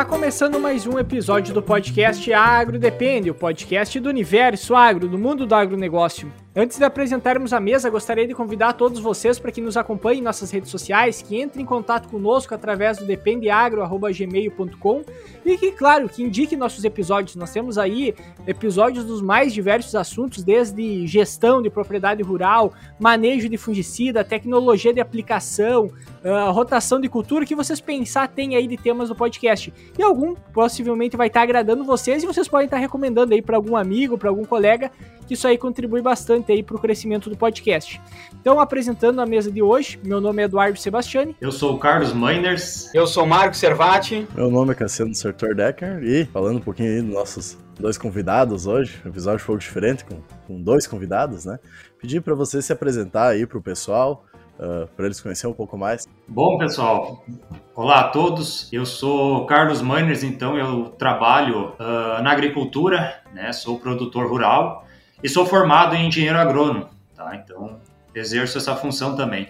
Tá começando mais um episódio do podcast Agro Depende, o podcast do universo agro, do mundo do agronegócio. Antes de apresentarmos a mesa, gostaria de convidar todos vocês para que nos acompanhem em nossas redes sociais, que entrem em contato conosco através do dependeagro.gmail.com e que, claro, que indiquem nossos episódios. Nós temos aí episódios dos mais diversos assuntos, desde gestão de propriedade rural, manejo de fungicida, tecnologia de aplicação, uh, rotação de cultura, que vocês pensar tem aí de temas do podcast. E algum possivelmente vai estar agradando vocês e vocês podem estar recomendando aí para algum amigo, para algum colega, que isso aí contribui bastante aí para o crescimento do podcast. Então, apresentando a mesa de hoje, meu nome é Eduardo Sebastiani. Eu sou o Carlos Miners. Eu sou Marco Servati. Meu nome é Cassiano Sertor Decker e falando um pouquinho aí dos nossos dois convidados hoje, episódio foi diferente com, com dois convidados, né? Pedir para você se apresentar aí para o pessoal, uh, para eles conhecerem um pouco mais. Bom, pessoal, olá a todos. Eu sou Carlos Miners, então eu trabalho uh, na agricultura, né? Sou produtor rural e sou formado em engenheiro agrônomo, tá? Então, exerço essa função também.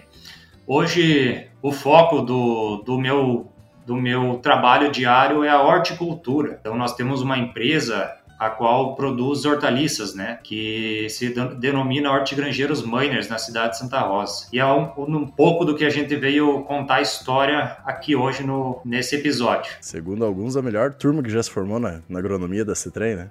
Hoje, o foco do, do, meu, do meu trabalho diário é a horticultura. Então, nós temos uma empresa a qual produz hortaliças, né, que se denomina Hortigrangeiros Miners na cidade de Santa Rosa. E é um, um, pouco do que a gente veio contar a história aqui hoje no, nesse episódio. Segundo alguns, a melhor turma que já se formou na, na agronomia da Citrem, né?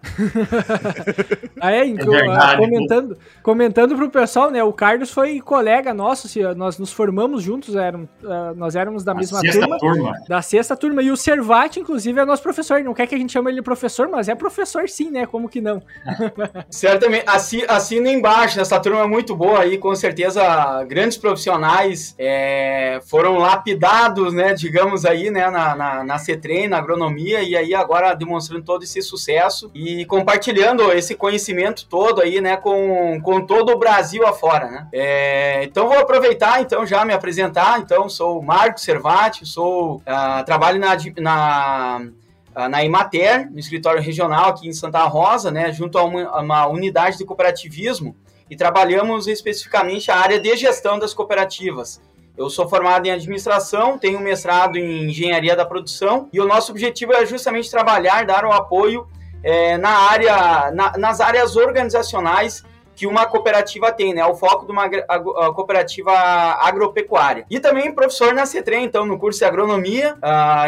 ah, é, então, é verdade, comentando, comentando pro pessoal, né, o Carlos foi colega nosso, nós nos formamos juntos, eram, uh, nós éramos da mesma turma, turma, Da sexta turma, e o Servati, inclusive, é nosso professor, não quer que a gente chame ele de professor, mas é professor sim né? Como que não? Certamente. Assi, assina embaixo, essa turma é muito boa aí, com certeza grandes profissionais é, foram lapidados, né? Digamos aí, né? Na, na, na CETREM, na agronomia, e aí agora demonstrando todo esse sucesso e compartilhando esse conhecimento todo aí, né? Com, com todo o Brasil afora, né? É, então vou aproveitar, então, já me apresentar. Então, sou Marco Servati, sou, uh, trabalho na, na na Imater, no escritório regional aqui em Santa Rosa, né, junto a uma, a uma, unidade de cooperativismo, e trabalhamos especificamente a área de gestão das cooperativas. Eu sou formado em administração, tenho mestrado em engenharia da produção, e o nosso objetivo é justamente trabalhar, dar o apoio é, na área, na, nas áreas organizacionais que uma cooperativa tem, né? O foco de uma cooperativa agropecuária. E também professor na CETREM, então, no curso de agronomia,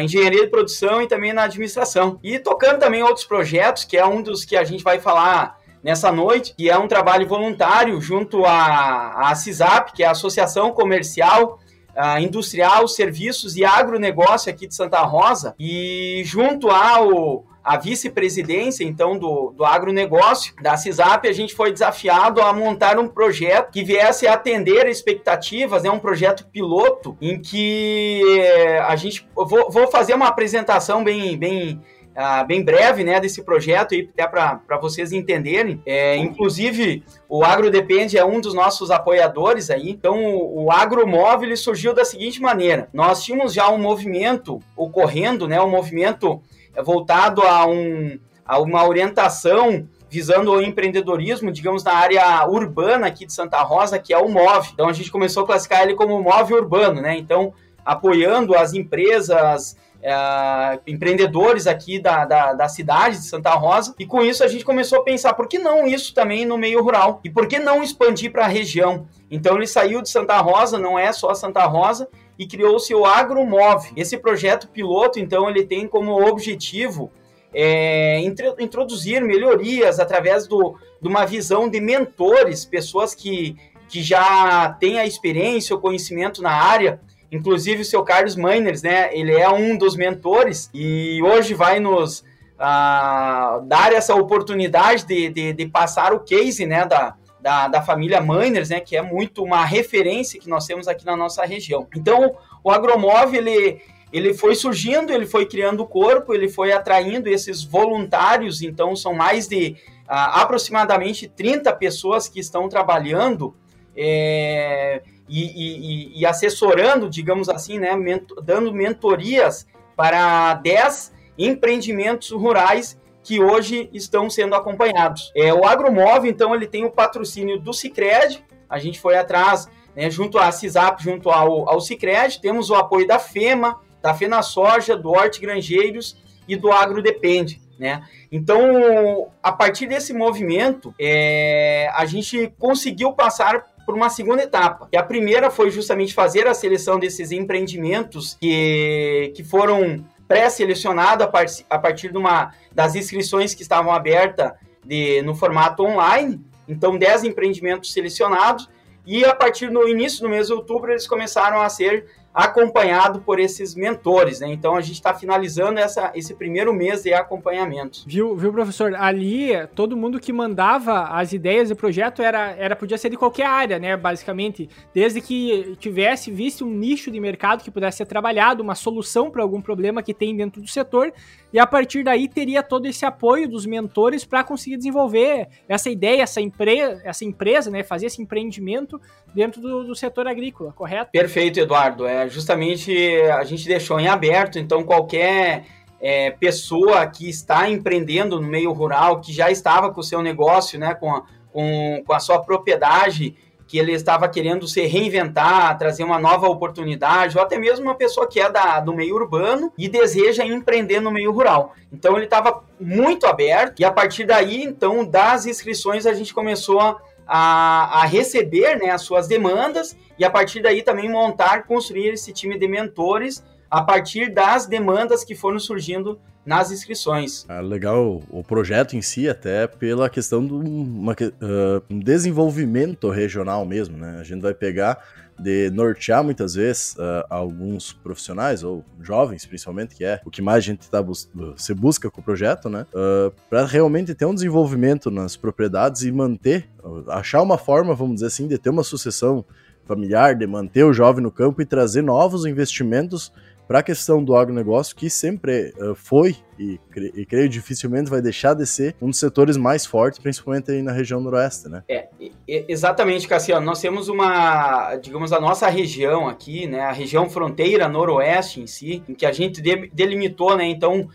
engenharia de produção e também na administração. E tocando também outros projetos, que é um dos que a gente vai falar nessa noite, que é um trabalho voluntário junto à, à CISAP, que é a Associação Comercial uh, Industrial, Serviços e Agronegócio aqui de Santa Rosa, e junto ao a vice-presidência, então, do, do agronegócio da CISAP, a gente foi desafiado a montar um projeto que viesse a atender expectativas, né, um projeto piloto, em que eh, a gente... Vou, vou fazer uma apresentação bem, bem, uh, bem breve né, desse projeto, até para vocês entenderem. É, inclusive, o AgroDepende é um dos nossos apoiadores aí. Então, o, o Agromóvel surgiu da seguinte maneira. Nós tínhamos já um movimento ocorrendo, né, um movimento voltado a, um, a uma orientação visando o empreendedorismo, digamos, na área urbana aqui de Santa Rosa, que é o MOV. Então a gente começou a classificar ele como MOV urbano, né? Então, apoiando as empresas, é, empreendedores aqui da, da, da, cidade de Santa Rosa, e com isso a gente começou a pensar, por que não isso também no meio rural? E por que não expandir para a região? Então ele saiu de Santa Rosa, não é só Santa Rosa, e criou-se o AgroMove. Esse projeto piloto, então, ele tem como objetivo é, introduzir melhorias através do, de uma visão de mentores, pessoas que, que já têm a experiência, o conhecimento na área. Inclusive o seu Carlos Miners, né? Ele é um dos mentores e hoje vai nos ah, dar essa oportunidade de, de, de, passar o case, né? Da, da, da família Miners, né, que é muito uma referência que nós temos aqui na nossa região. Então, o Agromov, ele, ele foi surgindo, ele foi criando o corpo, ele foi atraindo esses voluntários, então são mais de ah, aproximadamente 30 pessoas que estão trabalhando é, e, e, e, assessorando, digamos assim, né, dando mentorias para 10 empreendimentos rurais que hoje estão sendo acompanhados. É, o Agromove, então, ele tem o patrocínio do Cicred, a gente foi atrás, né, junto à CISAP, junto ao, ao Cicred, temos o apoio da FEMA, da FENA Soja, do Hortigranjeiros e do agro depende. Né? Então, a partir desse movimento, é, a gente conseguiu passar por uma segunda etapa. E a primeira foi justamente fazer a seleção desses empreendimentos que, que foram pré-selecionados a, par a partir de uma, das inscrições que estavam abertas de, no formato online. Então, 10 empreendimentos selecionados. E a partir do início do mês de outubro, eles começaram a ser acompanhado por esses mentores, né? Então a gente está finalizando essa, esse primeiro mês de acompanhamento. Viu, viu, professor? Ali, todo mundo que mandava as ideias de projeto era, era podia ser de qualquer área, né? Basicamente, desde que tivesse visto um nicho de mercado que pudesse ser trabalhado, uma solução para algum problema que tem dentro do setor, e a partir daí teria todo esse apoio dos mentores para conseguir desenvolver essa ideia, essa, empre essa empresa, né? Fazer esse empreendimento dentro do, do setor agrícola, correto? Perfeito, Eduardo. É justamente a gente deixou em aberto, então qualquer é, pessoa que está empreendendo no meio rural, que já estava com o seu negócio, né, com a, com, com a sua propriedade, que ele estava querendo se reinventar, trazer uma nova oportunidade, ou até mesmo uma pessoa que é da, do meio urbano e deseja empreender no meio rural. Então ele estava muito aberto e a partir daí, então, das inscrições a gente começou a a, receber né, as suas demandas e a partir daí também montar, construir esse time de mentores a partir das demandas que foram surgindo nas inscrições. Ah, legal o projeto em si, até pela questão do uma, uh, um desenvolvimento regional mesmo, né? A gente vai pegar de nortear muitas vezes uh, alguns profissionais ou jovens, principalmente, que é o que mais a gente tá bus se busca com o projeto, né? Uh, ah, para realmente ter um desenvolvimento nas propriedades e manter, achar uma forma, vamos dizer assim, de ter uma sucessão familiar, de manter o jovem no campo e trazer novos investimentos para a questão do agronegócio, que sempre uh, foi e, e, creio dificilmente vai deixar de ser um dos setores mais fortes, principalmente aí na região noroeste, né? É, exatamente, Cassiano. Nós temos uma, digamos, a nossa região aqui, né, a região fronteira noroeste em si, em que a gente delimitou, né, então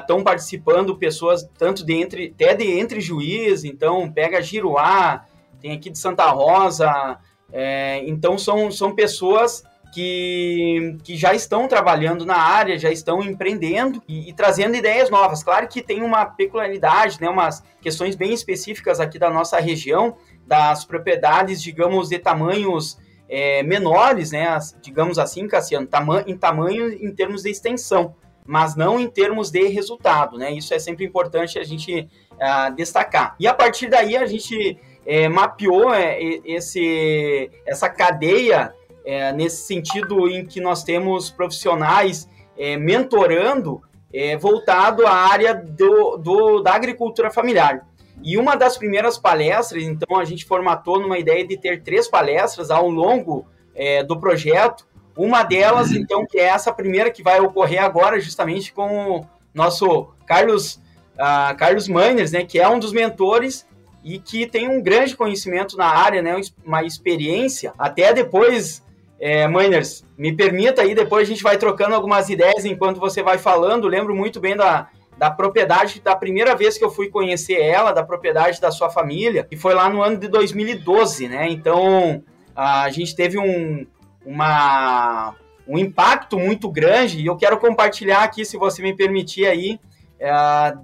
estão uh, participando pessoas tanto de entre, até de entre juiz, então pega Giruá, tem aqui de Santa Rosa, é, então são, são pessoas que, que já estão trabalhando na área, já estão empreendendo e, e, trazendo ideias novas. Claro que tem uma peculiaridade, né, umas questões bem específicas aqui da nossa região, das propriedades, digamos, de tamanhos é, menores, né, digamos assim, Cassiano, tama em tamanho em termos de extensão, mas não em termos de resultado, né? Isso é sempre importante a gente uh, destacar. E a partir daí a gente é, mapeou é, esse, essa cadeia é, nesse sentido em que nós temos profissionais é, mentorando é, voltado à área do, do, da agricultura familiar. E uma das primeiras palestras, então a gente formatou numa ideia de ter três palestras ao longo é, do projeto. Uma delas, então, que é essa primeira que vai ocorrer agora, justamente com o nosso Carlos, uh, Carlos Manners, né, que é um dos mentores e que tem um grande conhecimento na área, né, uma experiência. Até depois é, Miners, me permita aí, depois a gente vai trocando algumas ideias enquanto você vai falando. Lembro muito bem da, da propriedade, da primeira vez que eu fui conhecer ela, da propriedade da sua família, que foi lá no ano de 2012, né? Então, a gente teve um, uma, um impacto muito grande e eu quero compartilhar aqui, se você me permitir aí, é,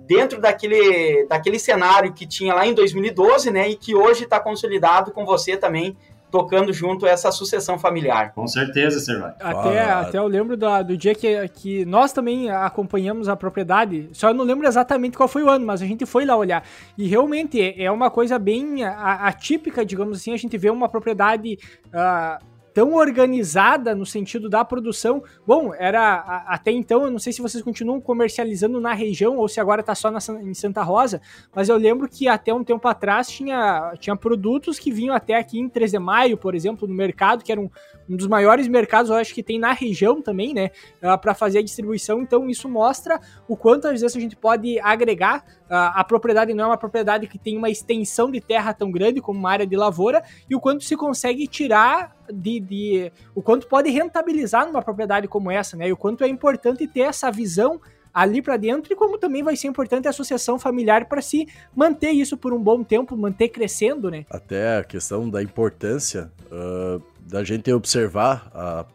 dentro daquele, daquele cenário que tinha lá em 2012, né? E que hoje está consolidado com você também tocando junto essa sucessão familiar. Com certeza, Servai. Até, até eu lembro do, do dia que, que nós também acompanhamos a propriedade, só eu não lembro exatamente qual foi o ano, mas a gente foi lá olhar. E realmente é uma coisa bem atípica, digamos assim, a gente vê uma propriedade. Uh, tão organizada no sentido da produção. Bom, era até então, eu não sei se vocês continuam comercializando na região ou se agora está só na, em Santa Rosa, mas eu lembro que até um tempo atrás tinha, tinha produtos que vinham até aqui em 3 de maio, por exemplo, no mercado, que era um, um dos maiores mercados, eu acho que tem na região também, né, uh, para fazer a distribuição. Então, isso mostra o quanto às vezes a gente pode agregar. A propriedade não é uma propriedade que tem uma extensão de terra tão grande como uma área de lavoura e o quanto se consegue tirar de, de o quanto pode rentabilizar numa propriedade como essa, né? E o quanto é importante ter essa visão ali para dentro e como também vai ser importante a associação familiar para se manter isso por um bom tempo, manter crescendo, né? Até a questão da importância uh, da gente observar a,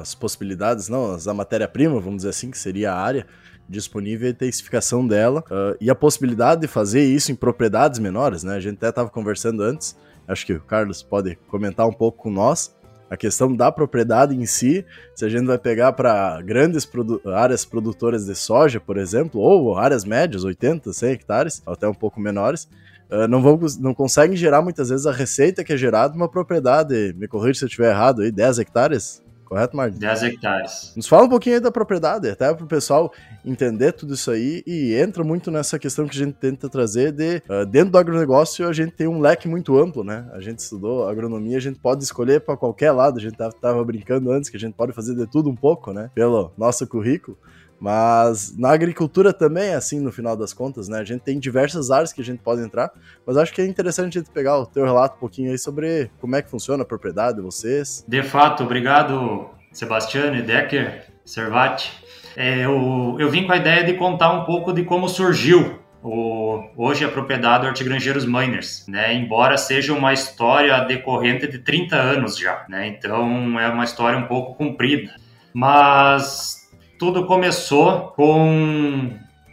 as possibilidades, não, da matéria-prima, vamos dizer assim, que seria a área, disponível e a intensificação dela uh, e a possibilidade de fazer isso em propriedades menores, né? A gente até estava conversando antes, acho que o Carlos pode comentar um pouco com nós, a questão da propriedade em si, se a gente vai pegar para grandes produ áreas produtoras de soja, por exemplo, ou áreas médias, 80, 100 hectares, até um pouco menores, uh, não, vão, não conseguem gerar muitas vezes a receita que é gerada numa propriedade, me corrija se eu estiver errado, aí, 10 hectares, correto, Martin? 10 hectares. Nos fala um pouquinho aí da propriedade, até para o pessoal entender tudo isso aí e entra muito nessa questão que a gente tenta trazer de uh, dentro do agronegócio a gente tem um leque muito amplo, né? A gente estudou agronomia, a gente pode escolher para qualquer lado, a gente tava, tava brincando antes que a gente pode fazer de tudo um pouco, né? Pelo nosso currículo. Mas na agricultura também é assim, no final das contas, né? A gente tem diversas áreas que a gente pode entrar, mas acho que é interessante a gente pegar o teu relato um pouquinho aí sobre como é que funciona a propriedade de vocês. De fato, obrigado, Sebastiane, Decker, Servati. É, eu, eu vim com a ideia de contar um pouco de como surgiu o, hoje a propriedade Hortigrangeiros Miners, né? Embora seja uma história decorrente de 30 anos já, né? Então é uma história um pouco comprida. Mas tudo começou com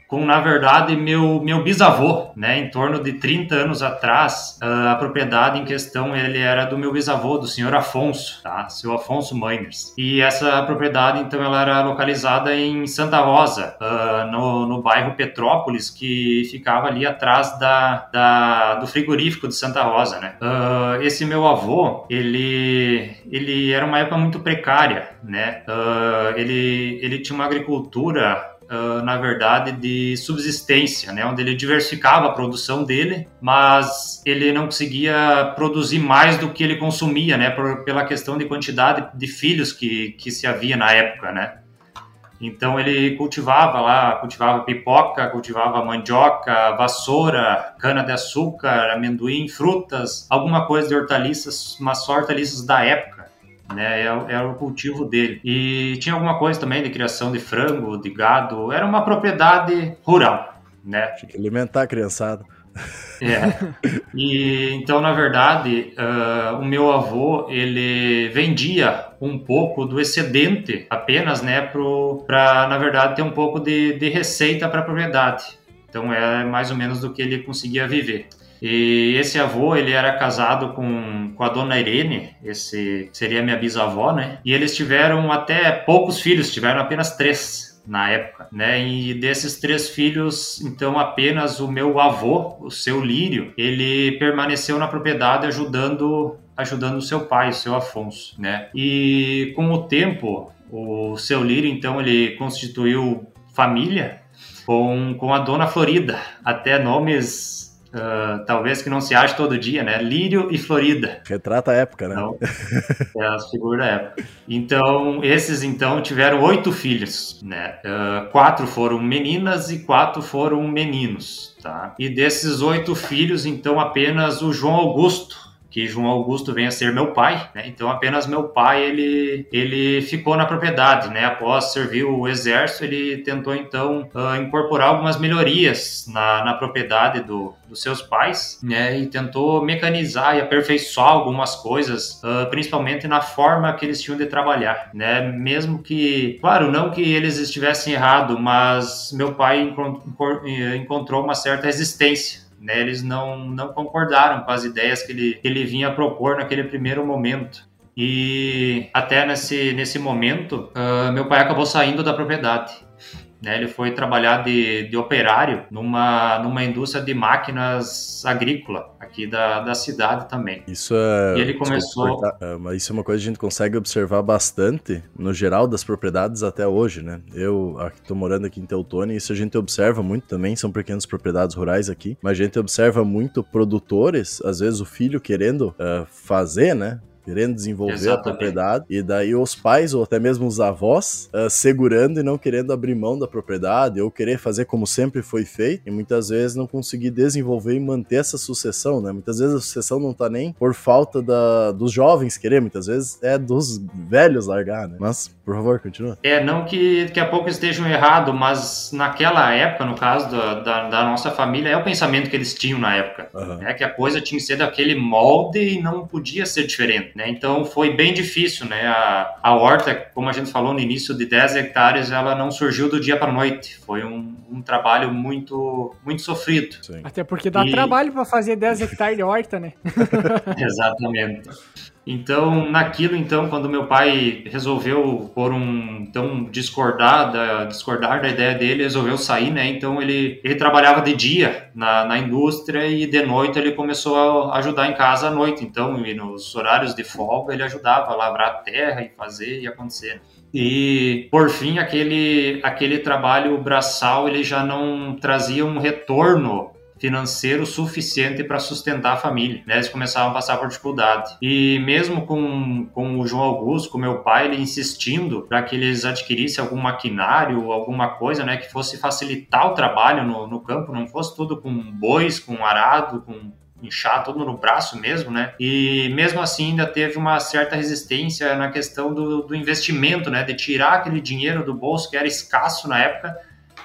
com, na verdade, meu, meu bisavô, né? Em torno de 30 anos atrás, ah, a propriedade em questão, ele era do meu bisavô, do senhor Afonso, tá? Seu Afonso Miners. E essa propriedade, então, ela era localizada em Santa Rosa, uh, no, no bairro Petrópolis, que ficava ali atrás da, da, do frigorífico de Santa Rosa, né? Uh, esse meu avô, ele, ele era uma época muito precária, né? Uh, ele, ele tinha uma agricultura uh, na verdade, de subsistência, né? onde ele diversificava a produção dele, mas ele não conseguia produzir mais do que ele consumia, né? Por, pela questão de quantidade de filhos que, que se havia na época, né? Então ele cultivava lá, cultivava pipoca, cultivava mandioca, vassoura, cana de açúcar, amendoim, frutas, alguma coisa de hortaliças, mas só hortaliças da época né? Era, é era, o cultivo dele. E tinha alguma coisa também de criação de frango, de gado. Era uma propriedade rural, né? Tinha que alimentar a criançada. É. E então, na verdade, uh, o meu avô ele vendia um pouco do excedente apenas, né, para na verdade ter um pouco de, de receita para a propriedade. Então é mais ou menos do que ele conseguia viver. E esse avô, ele era casado com, com a dona Irene, esse seria minha bisavó, né? E eles tiveram até poucos filhos, tiveram apenas três na época, né? E desses três filhos, então apenas o meu avô, o seu Lírio, ele permaneceu na propriedade ajudando ajudando o seu pai, o seu Afonso, né? E com o tempo, o seu Lírio, então, ele constituiu família com, com a dona Florida, até nomes Uh, talvez que não se ache todo dia, né? Lírio e Florida. Retrata a época, né? Então, é as figuras da época. Então, esses então tiveram oito filhos, né? Uh, quatro foram meninas e quatro foram meninos, tá? E desses oito filhos, então apenas o João Augusto que João Augusto venha a ser meu pai, né? Então apenas meu pai ele ele ficou na propriedade, né? Após servir o exército, ele tentou então uh, incorporar algumas melhorias na, na propriedade do, dos seus pais, né? E tentou mecanizar e aperfeiçoar algumas coisas, uh, principalmente na forma que eles tinham de trabalhar, né? Mesmo que, claro, não que eles estivessem errado, mas meu pai encontrou uma certa resistência né, eles não, não concordaram com as ideias que ele, que ele vinha propor naquele primeiro momento. E até nesse, nesse momento, uh, meu pai acabou saindo da propriedade. Né, ele foi trabalhar de, de operário numa, numa indústria de máquinas agrícola aqui da, da cidade também. Isso é. E ele começou. É, mas isso é uma coisa que a gente consegue observar bastante no geral das propriedades até hoje, né? Eu estou morando aqui em Teutônia, isso a gente observa muito também, são pequenas propriedades rurais aqui, mas a gente observa muito produtores, às vezes o filho querendo uh, fazer, né? Querendo desenvolver Exatamente. a propriedade, e daí os pais ou até mesmo os avós uh, segurando e não querendo abrir mão da propriedade, ou querer fazer como sempre foi feito, e muitas vezes não conseguir desenvolver e manter essa sucessão, né? Muitas vezes a sucessão não tá nem por falta da, dos jovens querer, muitas vezes é dos velhos largar, né? Mas, por favor, continua. É, não que daqui a pouco estejam errado, mas naquela época, no caso da, da, da, nossa família, é o pensamento que eles tinham na época, uhum. né? Que a coisa tinha que ser daquele molde e não podia ser diferente né? Então foi bem difícil, né? A, a horta, como a gente falou no início, de 10 hectares, ela não surgiu do dia para noite. Foi um, um, trabalho muito muito sofrido. Sim. Até porque dá e... trabalho para fazer 10 hectares de horta, né? Exatamente. Então, naquilo, então, quando meu pai resolveu por um, então, discordar da, discordar da ideia dele, resolveu sair, né? Então, ele, ele trabalhava de dia na, na indústria e de noite ele começou a ajudar em casa à noite. Então, nos horários de folga, ele ajudava a lavrar terra e fazer e acontecer. E por fim, aquele aquele trabalho braçal ele já não trazia um retorno financeiro suficiente para sustentar a família. Né? Eles começavam a passar por dificuldade. E mesmo com, com o João Augusto, com meu pai, ele insistindo para que eles adquirissem algum maquinário, alguma coisa né, que fosse facilitar o trabalho no, no campo, não fosse tudo com bois, com arado, com inchar tudo no braço mesmo, né? E mesmo assim ainda teve uma certa resistência na questão do, do investimento, né? De tirar aquele dinheiro do bolso que era escasso na época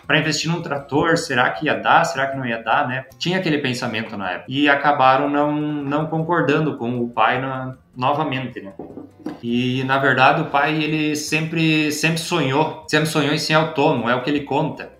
para investir num trator, será que ia dar, será que não ia dar, né? Tinha aquele pensamento na época. E acabaram não, não concordando com o pai na, novamente, né? E na verdade o pai ele sempre sempre sonhou, sempre sonhou em ser autônomo, é o que ele conta.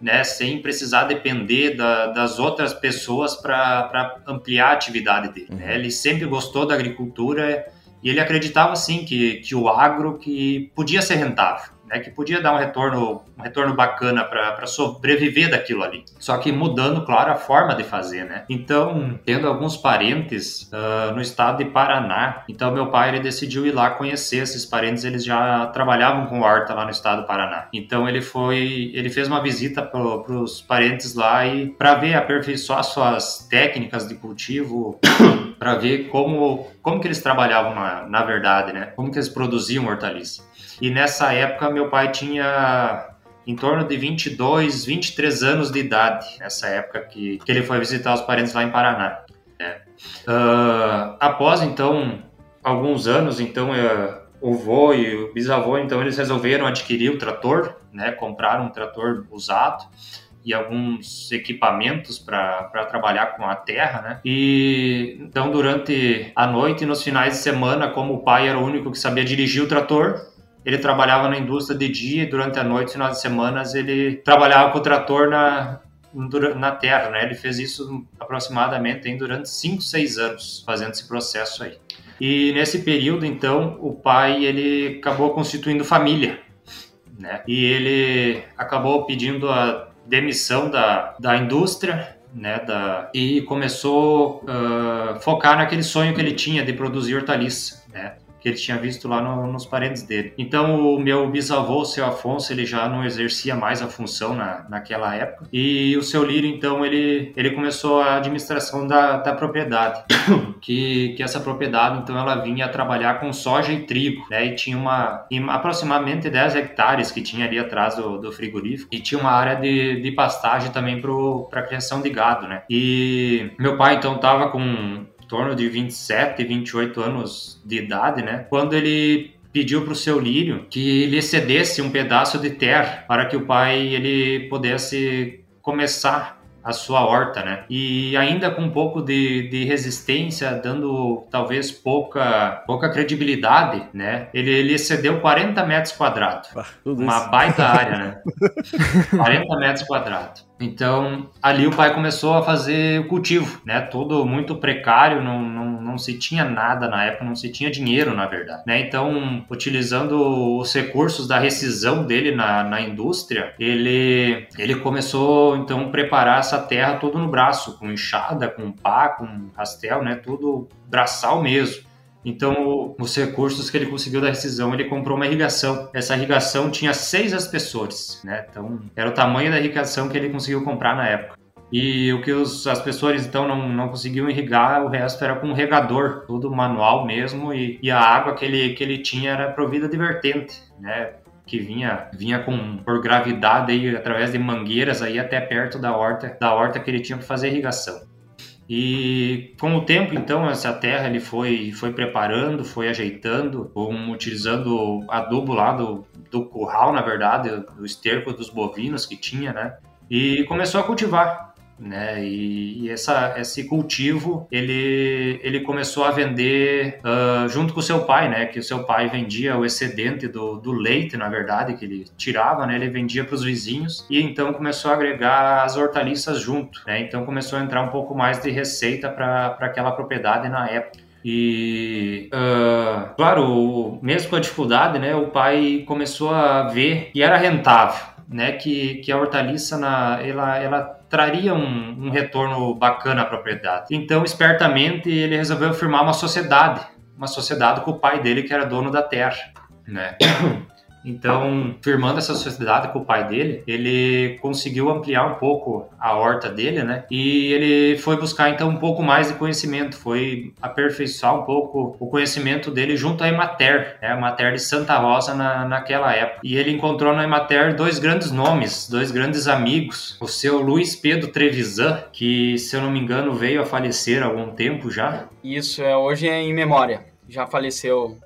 Né, sem precisar depender da, das outras pessoas para ampliar a atividade dele. Né? Uhum. Ele sempre gostou da agricultura e ele acreditava sim que, que o agro que podia ser rentável né, que podia dar um retorno, um retorno bacana para sobreviver daquilo ali. Só que mudando, claro, a forma de fazer, né? Então, tendo alguns parentes uh, no estado de Paraná, então meu pai ele decidiu ir lá conhecer esses parentes, eles já trabalhavam com horta lá no estado do Paraná. Então ele foi, ele fez uma visita para os parentes lá e para ver aperfeiçoar suas técnicas de cultivo, para ver como como que eles trabalhavam na, na verdade, né? Como que eles produziam hortaliça. E nessa época meu pai tinha em torno de 22, 23 anos de idade, nessa época que, que ele foi visitar os parentes lá em Paraná. Uh, após então alguns anos, então uh, o vô e o bisavô, então eles resolveram adquirir o trator, né? Compraram um trator usado e alguns equipamentos para trabalhar com a terra, né? E então durante a noite e nos finais de semana, como o pai era o único que sabia dirigir o trator, ele trabalhava na indústria de dia e durante a noite, final de semanas, ele trabalhava com o trator na, na terra, né? Ele fez isso aproximadamente hein, durante 5, 6 anos, fazendo esse processo aí. E nesse período, então, o pai ele acabou constituindo família, né? E ele acabou pedindo a demissão da, da indústria, né? Da, e começou a uh, focar naquele sonho que ele tinha de produzir hortaliça, né? Que ele tinha visto lá no, nos parentes dele. Então, o meu bisavô, o seu Afonso, ele já não exercia mais a função na, naquela época. E o seu Lírio, então, ele, ele começou a administração da, da propriedade. que, que essa propriedade, então, ela vinha trabalhar com soja e trigo, né? E tinha uma, aproximadamente 10 hectares que tinha ali atrás do, do frigorífico. E tinha uma área de, de pastagem também para criação de gado, né? E meu pai, então, estava com torno de 27, 28 anos de idade, né? Quando ele pediu para o seu Lírio que lhe cedesse um pedaço de terra para que o pai ele pudesse começar a sua horta, né? E ainda com um pouco de, de resistência, dando talvez pouca, pouca credibilidade, né? Ele, ele excedeu 40 metros quadrados. Ah, uma baita área, né? 40 metros quadrados. Então, ali o pai começou a fazer o cultivo, né? Tudo muito precário, não, não, não se tinha nada na época, não se tinha dinheiro, na verdade, né? Então, utilizando os recursos da rescisão dele na, na indústria, ele, ele começou, então, a preparar essa terra tudo no braço, com enxada, com pá, com rastel, né? Tudo braçal mesmo. Então, os recursos que ele conseguiu da rescisão, ele comprou uma irrigação. Essa irrigação tinha seis espessores, né? Então, era o tamanho da irrigação que ele conseguiu comprar na época. E o que os, as pessoas então não, não conseguiam irrigar, o resto era com um regador, tudo manual mesmo, e, e a água que ele, que ele tinha era provida de vertente, né? que vinha vinha com por gravidade aí através de mangueiras aí até perto da horta da horta que ele tinha para fazer irrigação. E com o tempo, então, essa terra ele foi, foi preparando, foi ajeitando, um, utilizando adubo lá do, do curral, na verdade, do esterco dos bovinos que tinha, né? E começou a cultivar. Né? E, e, essa, esse cultivo ele, ele começou a vender uh, junto com o seu pai, né? Que o seu pai vendia o excedente do, do leite, na verdade, que ele tirava, né? Ele vendia para os vizinhos e então começou a agregar as hortaliças junto, né? Então começou a entrar um pouco mais de receita para aquela propriedade na época. E, uh, claro, mesmo com a dificuldade, né, o pai começou a ver que era rentável, né, que, que a hortaliça na, ela, ela traria um, um retorno bacana à propriedade. Então, espertamente, ele resolveu firmar uma sociedade, uma sociedade com o pai dele, que era dono da terra. Né? Então, firmando essa sociedade com o pai dele, ele conseguiu ampliar um pouco a horta dele, né? E ele foi buscar então um pouco mais de conhecimento, foi aperfeiçoar um pouco o conhecimento dele junto à Emater, né? A Emater de Santa Rosa na, naquela época. E ele encontrou na Emater dois grandes nomes, dois grandes amigos, o seu Luiz Pedro Trevisan, que se eu não me engano veio a falecer há algum tempo já. Isso, é hoje é em memória. Já faleceu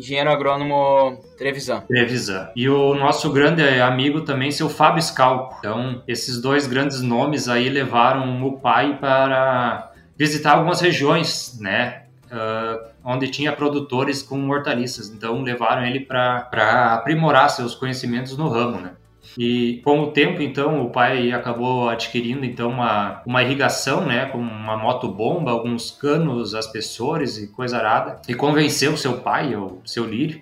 engenheiro agrônomo Trevisan. Trevisan. E o nosso grande amigo também, seu Fábio Scalco. Então, esses dois grandes nomes aí levaram o pai para visitar algumas regiões, né? Uh, onde tinha produtores com hortaliças. Então, levaram ele para aprimorar seus conhecimentos no ramo, né? E com o tempo, então, o pai acabou adquirindo então uma, uma irrigação, né, com uma motobomba, alguns canos aspersores e coisa arada, e convenceu seu pai, o seu Lírio,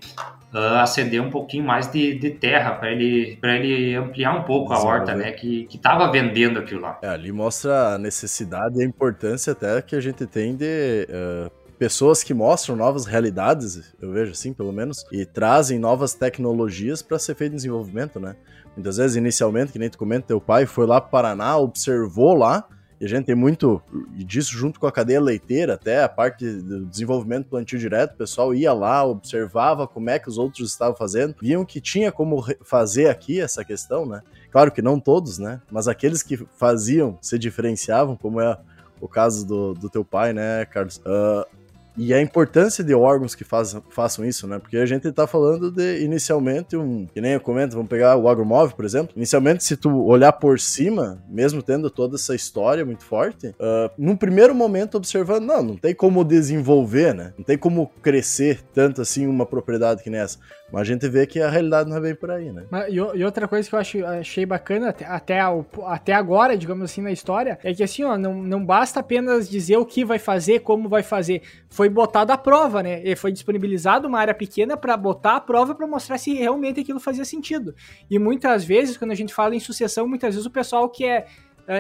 a ceder um pouquinho mais de, de terra para ele para ele ampliar um pouco a horta, né, que que estava vendendo aquilo lá. É, ali mostra a necessidade e a importância até que a gente tem de uh, pessoas que mostram novas realidades, eu vejo assim, pelo menos, e trazem novas tecnologias para ser feito desenvolvimento, né? Muitas vezes, inicialmente, que nem tu comenta, teu pai foi lá para Paraná, observou lá, e a gente tem muito disso junto com a cadeia leiteira, até a parte do desenvolvimento plantio direto, o pessoal ia lá, observava como é que os outros estavam fazendo, viam que tinha como fazer aqui essa questão, né? Claro que não todos, né? Mas aqueles que faziam, se diferenciavam, como é o caso do, do teu pai, né, Carlos? Uh, e a importância de órgãos que faz, façam isso, né? Porque a gente tá falando de, inicialmente, um. Que nem eu comento, vamos pegar o agromóvel, por exemplo. Inicialmente, se tu olhar por cima, mesmo tendo toda essa história muito forte, uh, num primeiro momento observando, não, não tem como desenvolver, né? Não tem como crescer tanto assim uma propriedade que nessa. Mas a gente vê que a realidade não é bem por aí, né? Mas, e, e, outra coisa que eu acho, achei bacana até, até, até agora, digamos assim, na história, é que assim, ó, não, não basta apenas dizer o que vai fazer, como vai fazer. Foi botado à prova, né? E foi disponibilizado uma área pequena para botar a prova para mostrar se realmente aquilo fazia sentido. E muitas vezes, quando a gente fala em sucessão, muitas vezes o pessoal que é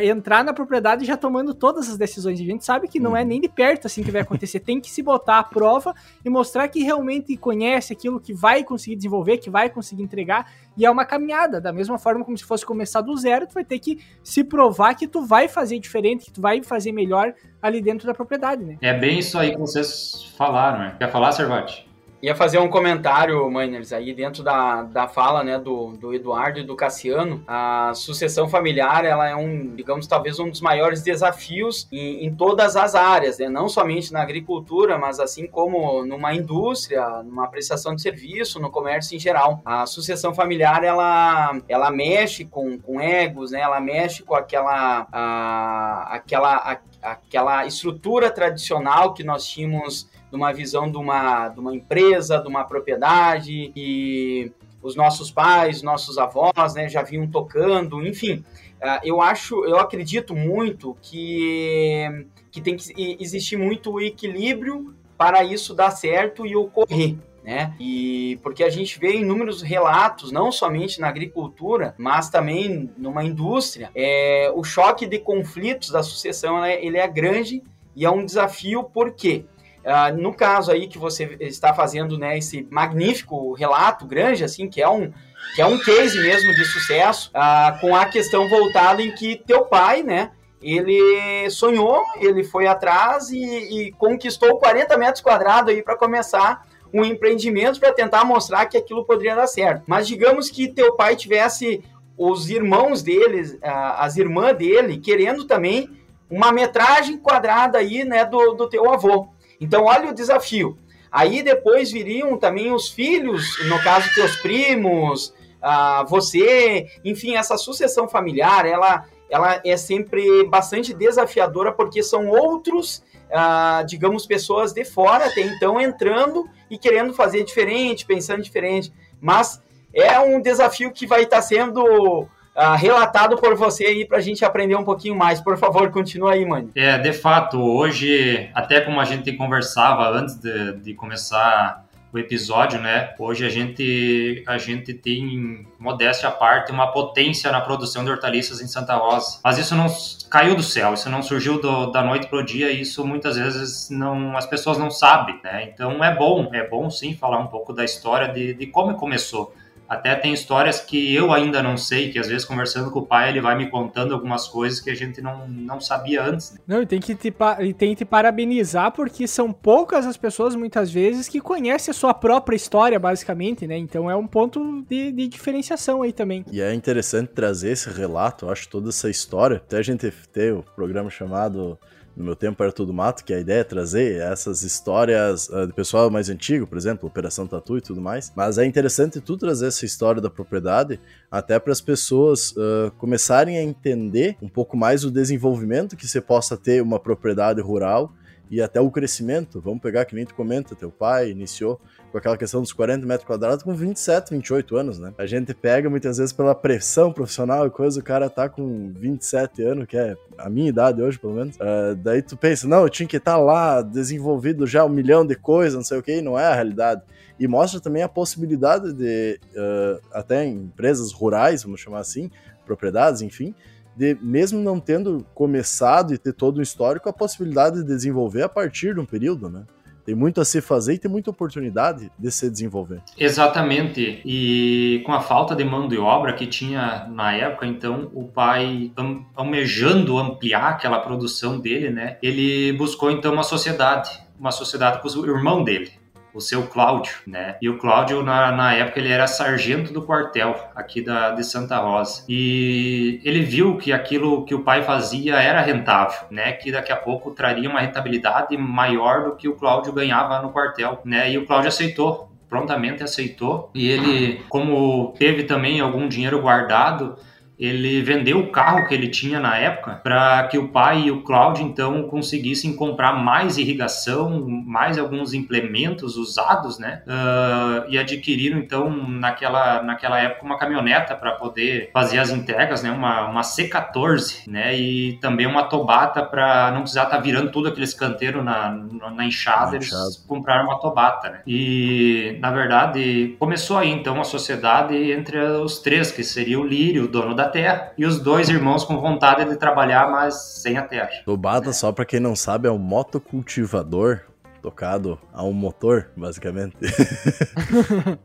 entrar na propriedade já tomando todas as decisões. A gente sabe que não é uhum. nem de perto assim que vai acontecer. Tem que se botar à prova e mostrar que realmente conhece aquilo que vai conseguir desenvolver, que vai conseguir entregar. E é uma caminhada, da mesma forma como se fosse começar do zero, tu vai ter que se provar que tu vai fazer diferente, que tu vai fazer melhor ali dentro da propriedade, né? É bem isso aí que vocês falaram, né? Quer falar, Servati? Ia fazer um comentário, Miners, aí dentro da, da fala né, do, do Eduardo e do Cassiano. A sucessão familiar ela é um, digamos, talvez um dos maiores desafios em, em todas as áreas, né? não somente na agricultura, mas assim como numa indústria, numa prestação de serviço, no comércio em geral. A sucessão familiar ela, ela mexe com, com egos, né? ela mexe com aquela, a, aquela, a, aquela estrutura tradicional que nós tínhamos de uma visão de uma, de uma empresa, de uma propriedade, e os nossos pais, nossos avós, né, já vinham tocando, enfim. Uh, eu acho, eu acredito muito que, que tem que existir muito equilíbrio para isso dar certo e ocorrer. Né? E porque a gente vê inúmeros relatos, não somente na agricultura, mas também numa indústria, é, o choque de conflitos da sucessão né, ele é grande e é um desafio porque Uh, no caso aí que você está fazendo, né, esse magnífico relato grande, assim, que é um, que é um case mesmo de sucesso, uh, com a questão voltada em que teu pai, né, ele sonhou, ele foi atrás e, e conquistou 40 metros quadrados aí para começar um empreendimento para tentar mostrar que aquilo poderia dar certo. Mas digamos que teu pai tivesse os irmãos dele, uh, as irmãs dele, querendo também uma metragem quadrada aí, né, do, do teu avô. Então, olha o desafio. Aí depois viriam também os filhos, no caso teus primos, ah, você, enfim, essa sucessão familiar, ela, ela é sempre bastante desafiadora porque são outros, ah, digamos, pessoas de fora até então entrando e querendo fazer diferente, pensando diferente. Mas é um desafio que vai estar sendo ah, relatado por você aí para a gente aprender um pouquinho mais. Por favor, continua aí, mano. É, de fato, hoje, até como a gente conversava antes de, de começar o episódio, né? Hoje a gente a gente tem modéstia à parte uma potência na produção de hortaliças em Santa Rosa. Mas isso não caiu do céu, isso não surgiu do, da noite pro dia, isso muitas vezes não as pessoas não sabem, né? Então é bom, é bom sim falar um pouco da história de, de como começou. Até tem histórias que eu ainda não sei, que às vezes conversando com o pai ele vai me contando algumas coisas que a gente não, não sabia antes. Né? Não, e tem que te, e tem que te parabenizar porque são poucas as pessoas muitas vezes que conhecem a sua própria história, basicamente, né? Então é um ponto de, de diferenciação aí também. E é interessante trazer esse relato, eu acho, toda essa história. Até a gente ter o programa chamado no meu tempo era tudo mato, que a ideia é trazer essas histórias uh, de pessoal mais antigo, por exemplo, Operação Tatu e tudo mais. Mas é interessante tu trazer essa história da propriedade até para as pessoas uh, começarem a entender um pouco mais o desenvolvimento que você possa ter uma propriedade rural e até o crescimento. Vamos pegar que nem tu comenta, teu pai iniciou com aquela questão dos 40 metros quadrados com 27, 28 anos, né? A gente pega muitas vezes pela pressão profissional e coisa, o cara tá com 27 anos, que é a minha idade hoje, pelo menos. Uh, daí tu pensa, não, eu tinha que estar tá lá desenvolvido já um milhão de coisas, não sei o que, não é a realidade. E mostra também a possibilidade de, uh, até em empresas rurais, vamos chamar assim, propriedades, enfim, de mesmo não tendo começado e ter todo um histórico, a possibilidade de desenvolver a partir de um período, né? Tem muito a se fazer e tem muita oportunidade de se desenvolver. Exatamente. E com a falta de mão de obra que tinha na época, então o pai, almejando ampliar aquela produção dele, né? Ele buscou então uma sociedade, uma sociedade com o irmão dele o seu Cláudio, né? E o Cláudio, na, na época, ele era sargento do quartel aqui da, de Santa Rosa. E ele viu que aquilo que o pai fazia era rentável, né? Que daqui a pouco traria uma rentabilidade maior do que o Cláudio ganhava no quartel, né? E o Cláudio aceitou, prontamente aceitou. E ele, como teve também algum dinheiro guardado, ele vendeu o carro que ele tinha na época para que o pai e o Cláudio então conseguissem comprar mais irrigação, mais alguns implementos usados, né? Uh, e adquiriram então naquela, naquela época uma caminhoneta para poder fazer as entregas, né? Uma, uma C14, né? E também uma tobata para não precisar estar tá virando tudo aqueles canteiros na, na, na enxada, eles compraram uma tobata, né? E na verdade começou aí então a sociedade entre os três, que seria o Lírio, o dono da terra, e os dois irmãos com vontade de trabalhar, mas sem a terra. Tobata, só para quem não sabe, é um motocultivador tocado a um motor, basicamente.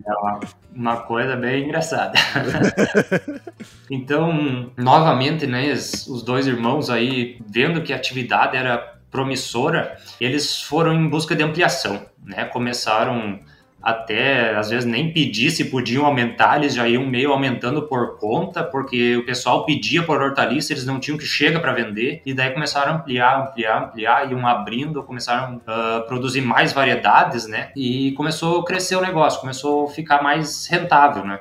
É uma, uma coisa bem engraçada. então, novamente, né, os dois irmãos aí, vendo que a atividade era promissora, eles foram em busca de ampliação, né? Começaram até às vezes nem pedir se podiam aumentar, eles já iam meio aumentando por conta, porque o pessoal pedia por hortaliça, eles não tinham que chega para vender, e daí começaram a ampliar, ampliar, ampliar, iam abrindo, começaram a uh, produzir mais variedades, né? E começou a crescer o negócio, começou a ficar mais rentável, né?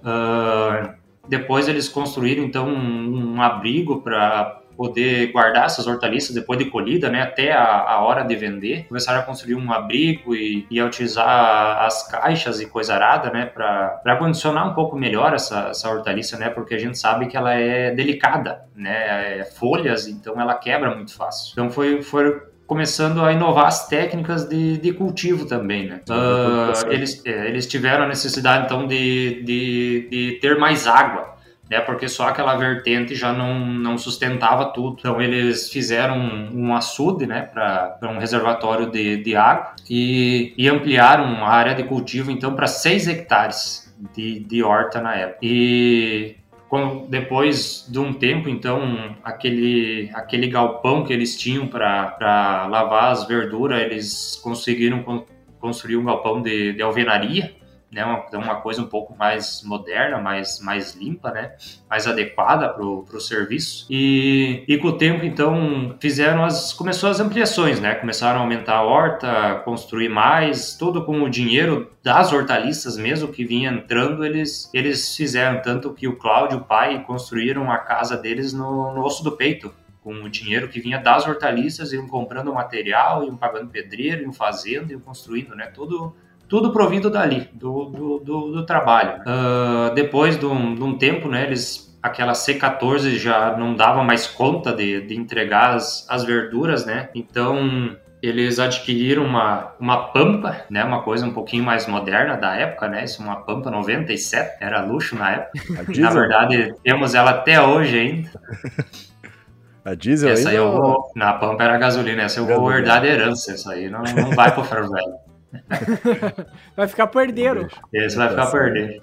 Uh, depois eles construíram então um, um abrigo para poder guardar essas hortaliças depois de colhida, né, até a, a hora de vender. Começaram a construir um abrigo e, e a utilizar as caixas e coisa arada, né, para condicionar um pouco melhor essa, essa hortaliça, né, porque a gente sabe que ela é delicada, né, é folhas, então ela quebra muito fácil. Então foi, foi começando a inovar as técnicas de, de cultivo também, né? Uh, eles, é, eles tiveram a necessidade, então, de, de, de ter mais água né, porque só aquela vertente já não, não sustentava tudo. Então eles fizeram um, um açude né, para um reservatório de, de água e, e ampliaram a área de cultivo então para 6 hectares de, de horta na época. E depois de um tempo, então, aquele, aquele galpão que eles tinham para lavar as verduras, eles conseguiram construir um galpão de, de alvenaria né, uma, uma coisa um pouco mais moderna, mais, mais limpa, né, mais adequada para o serviço. E, e com o tempo, então, fizeram as, começou as ampliações, né, começaram a aumentar a horta, construir mais, tudo com o dinheiro das hortaliças mesmo que vinha entrando, eles, eles fizeram, tanto que o Cláudio, o pai, construíram a casa deles no, no osso do peito, com o dinheiro que vinha das hortaliças, iam comprando material, iam pagando pedreiro, iam fazendo, iam construindo, né, tudo tudo provido dali, do, do, do, do trabalho. Uh, depois de um, de um, tempo, né, eles, aquela C14 já não dava mais conta de, de entregar as, as verduras, né, então eles adquiriram uma, uma pampa, né, uma coisa um pouquinho mais moderna da época, né, isso uma pampa 97, era luxo na época. Na verdade, temos ela até hoje ainda. A diesel essa ainda? Aí eu vou, na pampa era gasolina, essa eu vou herdar de herança, essa aí não, não vai pro ferro velho. vai ficar perdeiro. Esse vai ficar perdeiro.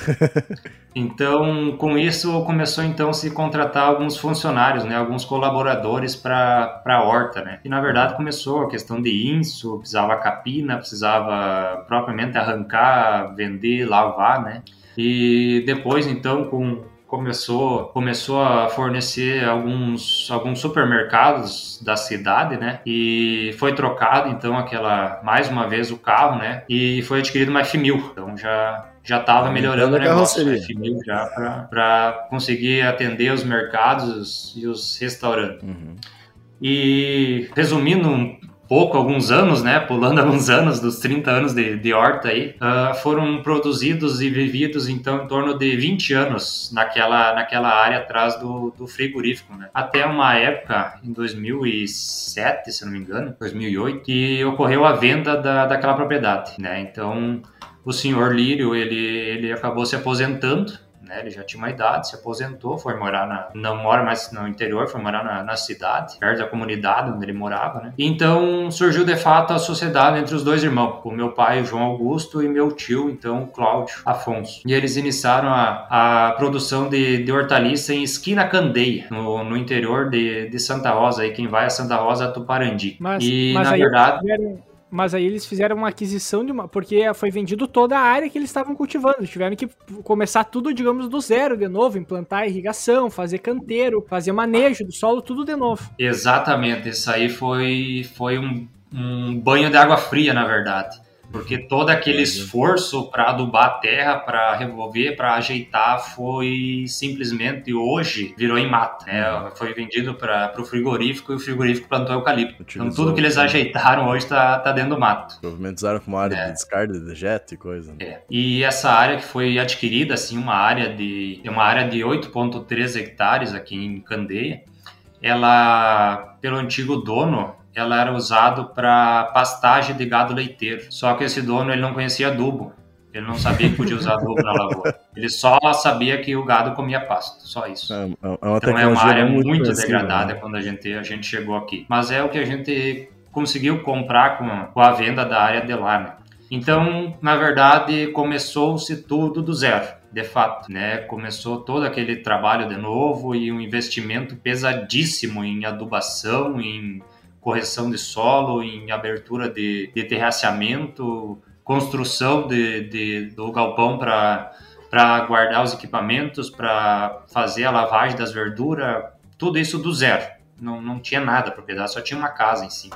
Então, com isso, começou então a se contratar alguns funcionários, né, alguns colaboradores para a horta, né. E na verdade começou a questão de inso, precisava capina, precisava propriamente arrancar, vender, lavar, né. E depois, então, com começou, começou a fornecer alguns, alguns supermercados da cidade, né? E foi trocado então aquela mais uma vez o carro, né? E foi adquirido uma F1000. Então já já estava melhorando o negócio, né? F1000 já para conseguir atender os mercados e os restaurantes. Uhum. E resumindo pouco, alguns anos, né, pulando alguns anos, dos 30 anos de, de horta aí, uh, foram produzidos e vividos então em torno de 20 anos naquela, naquela área atrás do, do frigorífico, né. Até uma época, em 2007, se não me engano, 2008, que ocorreu a venda da, daquela propriedade, né, então o senhor Lírio, ele, ele acabou se aposentando, né? Ele já tinha uma idade, se aposentou, foi morar na. Não mora mais no interior, foi morar na, na cidade, perto da comunidade onde ele morava, né? Então surgiu de fato a sociedade entre os dois irmãos, o meu pai, João Augusto, e meu tio, então, Cláudio Afonso. E eles iniciaram a, a produção de, de hortaliça em Esquina Candeia, no, no interior de, de Santa Rosa, aí quem vai a Santa Rosa, Tuparandi. Mas, e mas na verdade. Mas aí eles fizeram uma aquisição de uma. Porque foi vendido toda a área que eles estavam cultivando. Tiveram que começar tudo, digamos, do zero de novo, implantar irrigação, fazer canteiro, fazer manejo do solo, tudo de novo. Exatamente. Isso aí foi, foi um, um banho de água fria, na verdade porque todo aquele esforço para adubar a terra, para revolver, para ajeitar, foi simplesmente hoje virou em mata. Né? Uhum. Foi vendido para o frigorífico e o frigorífico plantou eucalipto. Utilizou, então tudo que eles ajeitaram hoje está tá dentro do mato. Provavelmente usaram como área é. de descarte de dejeto e coisa. Né? É. E essa área que foi adquirida, assim, uma área de uma área de 8,3 hectares aqui em Candeia, ela, pelo antigo dono, ela era usado para pastagem de gado leiteiro. Só que esse dono ele não conhecia adubo. Ele não sabia que podia usar adubo na lavoura. Ele só sabia que o gado comia pasto, só isso. É, é então é uma área muito, muito degradada né? quando a gente, a gente chegou aqui. Mas é o que a gente conseguiu comprar com, com a venda da área de lá, né? Então, na verdade, começou-se tudo do zero, de fato, né? Começou todo aquele trabalho de novo e um investimento pesadíssimo em adubação, em correção de solo, em abertura de, de terraceamento, construção de, de do galpão para para guardar os equipamentos, para fazer a lavagem das verduras, tudo isso do zero. Não, não tinha nada a propriedade, só tinha uma casa em si.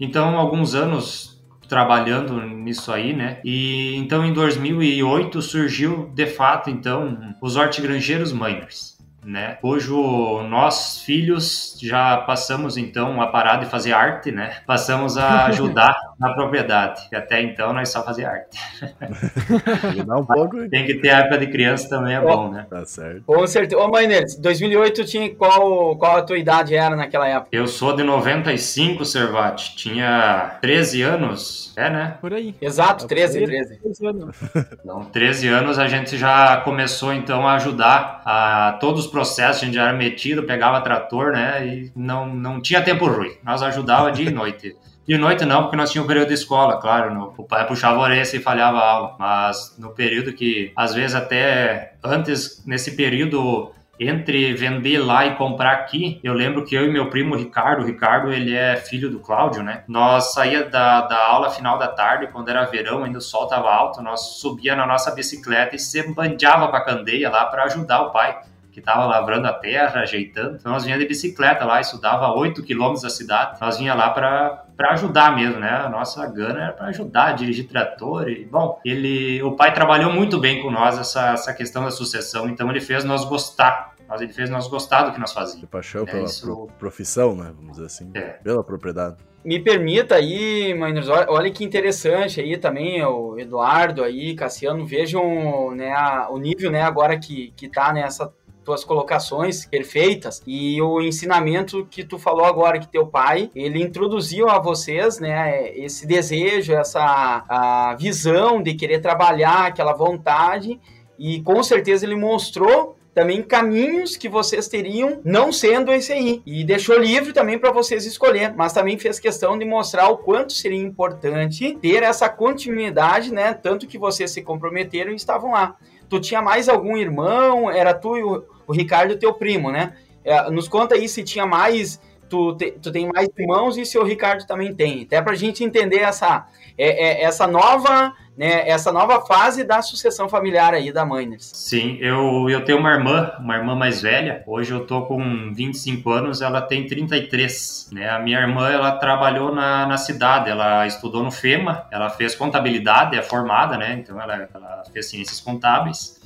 Então, alguns anos trabalhando nisso aí, né? E então em 2008 surgiu de fato então os hortigranjeiros miners né? Cujo nós filhos já passamos então a parar de fazer arte, né? Passamos a ajudar na propriedade. E até então nós só fazia arte. Um pouco. Tem que ter a época de criança também é bom, né? Tá certo. Com certeza. Ô, Mainetes, 2008 tinha qual qual a tua idade era naquela época? Eu sou de 95, Servati. Tinha 13 anos, é, né? Por aí. Exato, 13, 13. 13 anos. Então, 13 anos a gente já começou então a ajudar a todos os processos, a gente já era metido, pegava trator, né? E não, não tinha tempo ruim. Nós ajudava dia e noite. De noite não, porque nós tínhamos um período de escola, claro. No, o pai puxava a orelha e falhava a aula. Mas no período que, às vezes até antes, nesse período entre vender lá e comprar aqui, eu lembro que eu e meu primo Ricardo, o Ricardo ele é filho do Cláudio, né? Nós saía da, da aula final da tarde, quando era verão, ainda o sol estava alto, nós subia na nossa bicicleta e se bandeava para a candeia lá para ajudar o pai que estava lavrando a terra, ajeitando. Então nós vinha de bicicleta lá, estudava 8 quilômetros da cidade. Nós vinha lá para para ajudar mesmo, né? A nossa gana era para ajudar, dirigir trator e bom, ele, o pai trabalhou muito bem com nós essa, essa questão da sucessão, então ele fez nós gostar mas ele fez nós gostar do que nós fazíamos. De paixão é, pela isso... profissão, né? Vamos dizer assim. É. Pela propriedade. Me permita aí, Miners, olha que interessante aí também, o Eduardo aí, Cassiano, vejam né, o nível né, agora que, que tá nessa tuas colocações perfeitas e o ensinamento que tu falou agora que teu pai ele introduziu a vocês né esse desejo essa a visão de querer trabalhar aquela vontade e com certeza ele mostrou também caminhos que vocês teriam não sendo esse aí. E deixou livre também para vocês escolher, mas também fez questão de mostrar o quanto seria importante ter essa continuidade, né? Tanto que vocês se comprometeram e estavam lá. Tu tinha mais algum irmão? Era tu e o, o Ricardo, teu primo, né? É, nos conta aí se tinha mais. Tu, te, tu tem mais irmãos e se o Ricardo também tem. Até pra gente entender essa, é, é, essa nova né, essa nova fase da sucessão familiar aí da Miners. Sim, eu, eu tenho uma irmã, uma irmã mais velha. Hoje eu tô com 25 anos, ela tem 33. Né? A minha irmã, ela trabalhou na, na cidade, ela estudou no FEMA, ela fez contabilidade, é formada, né? Então ela, ela fez ciências contábeis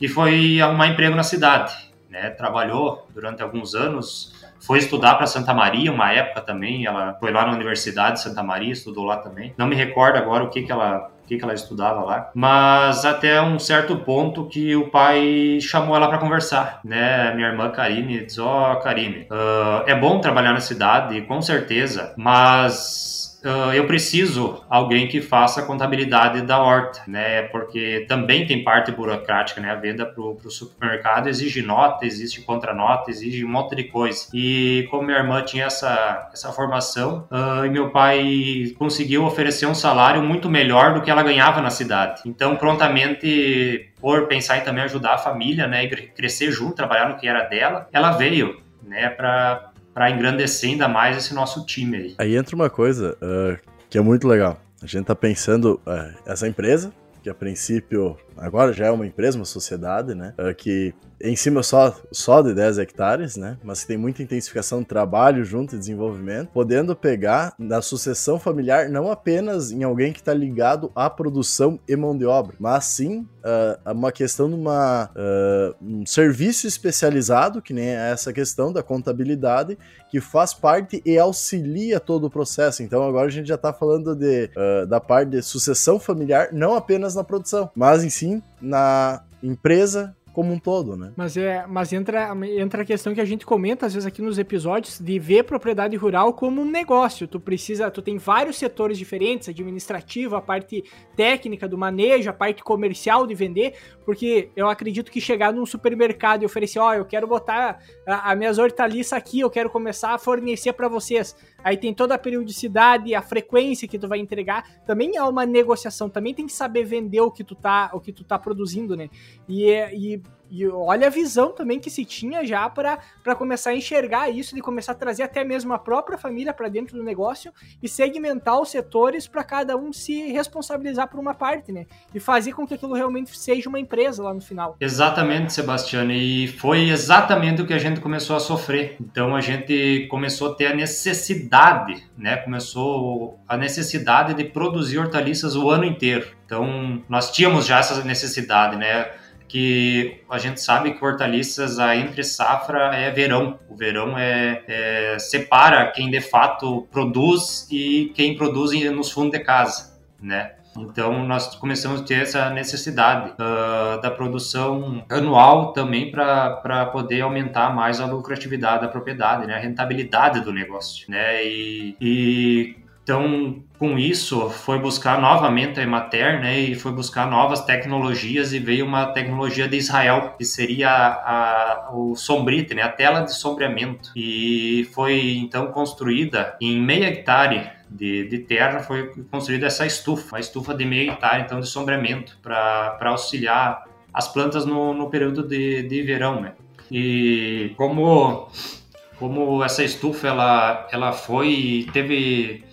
e foi arrumar emprego na cidade. Né? Trabalhou durante alguns anos, foi estudar para Santa Maria, uma época também, ela foi lá na Universidade de Santa Maria, estudou lá também. Não me recordo agora o que, que ela o que, que ela estudava lá, mas até um certo ponto que o pai chamou ela para conversar, né? Minha irmã Karine diz: Ó, oh, Karine, uh, é bom trabalhar na cidade, com certeza, mas uh, eu preciso alguém que faça a contabilidade da horta, né? Porque também tem parte burocrática, né? A venda para o supermercado exige nota, existe contranota, exige um monte de coisa. E como minha irmã tinha essa, essa formação, uh, e meu pai conseguiu oferecer um salário muito melhor do que ela ganhava na cidade. Então, prontamente, por pensar em também ajudar a família, né? E crescer junto, trabalhar no que era dela, ela veio, né? Para para engrandecer ainda mais esse nosso time aí. Aí entra uma coisa uh, que é muito legal. A gente tá pensando, uh, essa empresa, que a princípio agora já é uma empresa, uma sociedade, né? Uh, que em cima só, só de 10 hectares, né? Mas tem muita intensificação de trabalho junto e desenvolvimento, podendo pegar na sucessão familiar não apenas em alguém que está ligado à produção e mão de obra, mas sim uh, uma questão de uma, uh, um serviço especializado, que nem é essa questão da contabilidade, que faz parte e auxilia todo o processo. Então agora a gente já está falando de, uh, da parte de sucessão familiar, não apenas na produção, mas em sim na empresa como um todo, né? Mas é, mas entra, entra a questão que a gente comenta às vezes aqui nos episódios de ver propriedade rural como um negócio. Tu precisa, tu tem vários setores diferentes, administrativo, a parte técnica do manejo, a parte comercial de vender, porque eu acredito que chegar num supermercado e oferecer, ó, oh, eu quero botar as minhas hortaliças aqui, eu quero começar a fornecer para vocês. Aí tem toda a periodicidade, a frequência que tu vai entregar, também é uma negociação, também tem que saber vender o que tu tá, o que tu tá produzindo, né? E, e e olha a visão também que se tinha já para começar a enxergar isso, de começar a trazer até mesmo a própria família para dentro do negócio e segmentar os setores para cada um se responsabilizar por uma parte, né? E fazer com que aquilo realmente seja uma empresa lá no final. Exatamente, Sebastião. E foi exatamente o que a gente começou a sofrer. Então a gente começou a ter a necessidade, né? Começou a necessidade de produzir hortaliças o ano inteiro. Então nós tínhamos já essa necessidade, né? Que a gente sabe que hortaliças a entre safra é verão. O verão é, é, separa quem de fato produz e quem produz nos fundos de casa, né? Então nós começamos a ter essa necessidade uh, da produção anual também para poder aumentar mais a lucratividade da propriedade, né? a rentabilidade do negócio. Né? E, e então, com isso, foi buscar novamente a Emater, né, e foi buscar novas tecnologias e veio uma tecnologia de Israel, que seria a, a, o sombrite, né, a tela de sombreamento. E foi então construída em meio hectare de, de, terra foi construída essa estufa, uma estufa de meio hectare então de sombreamento para auxiliar as plantas no, no período de, de verão, né? E como como essa estufa ela ela foi teve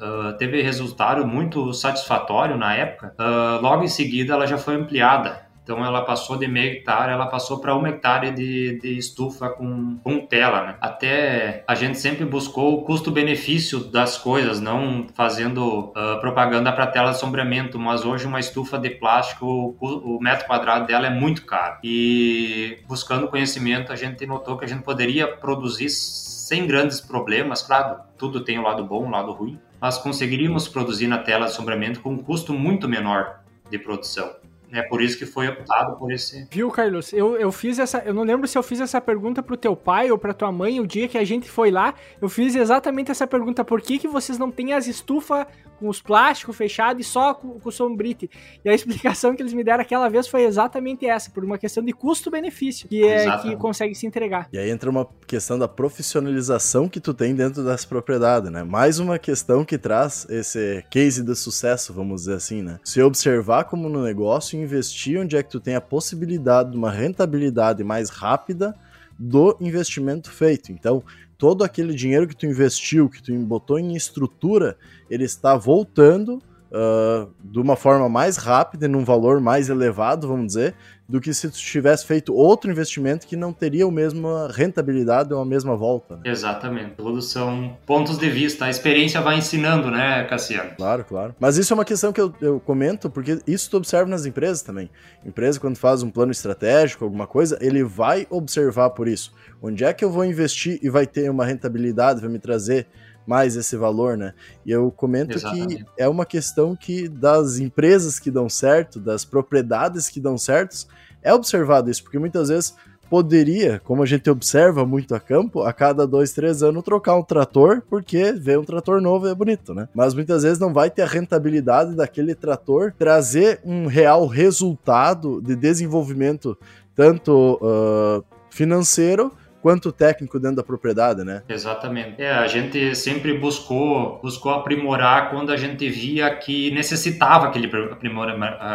uh, teve resultado muito satisfatório na época, uh, logo em seguida ela já foi ampliada então ela passou de meio hectare, ela passou para uma hectare de, de estufa com, com tela. Né? Até a gente sempre buscou o custo-benefício das coisas, não fazendo uh, propaganda para tela de sombreamento, mas hoje uma estufa de plástico, o, o, metro quadrado dela é muito caro. E buscando conhecimento, a gente notou que a gente poderia produzir sem grandes problemas, claro, tudo tem o lado bom, o lado ruim, mas conseguiríamos produzir na tela de sombreamento com um custo muito menor de produção. É por isso que foi optado por esse. Viu, Carlos? Eu, eu fiz essa. Eu não lembro se eu fiz essa pergunta pro teu pai ou pra tua mãe o dia que a gente foi lá. Eu fiz exatamente essa pergunta. Por que, que vocês não têm as estufas com os plásticos fechados e só com, com o sombrite? E a explicação que eles me deram aquela vez foi exatamente essa, por uma questão de custo-benefício, que é que consegue se entregar. E aí entra uma questão da profissionalização que tu tem dentro dessa propriedade, né? Mais uma questão que traz esse case de sucesso, vamos dizer assim, né? Se observar como no negócio investir onde é que tu tem a possibilidade de uma rentabilidade mais rápida do investimento feito. Então, todo aquele dinheiro que tu investiu, que tu botou em estrutura, ele está voltando uh, de uma forma mais rápida, num valor mais elevado, vamos dizer, do que se tu tivesse feito outro investimento que não teria a mesma rentabilidade ou a mesma volta. Né? Exatamente. Todos são pontos de vista. A experiência vai ensinando, né, Cassiano? Claro, claro. Mas isso é uma questão que eu, eu comento, porque isso tu observa nas empresas também. Empresa, quando faz um plano estratégico, alguma coisa, ele vai observar por isso. Onde é que eu vou investir e vai ter uma rentabilidade, vai me trazer mais esse valor, né? E eu comento Exatamente. que é uma questão que das empresas que dão certo, das propriedades que dão certos, é observado isso, porque muitas vezes poderia, como a gente observa muito a campo, a cada dois, três anos trocar um trator, porque vê um trator novo e é bonito, né? Mas muitas vezes não vai ter a rentabilidade daquele trator trazer um real resultado de desenvolvimento, tanto uh, financeiro quanto técnico dentro da propriedade, né? Exatamente. É, a gente sempre buscou, buscou aprimorar quando a gente via que necessitava aquele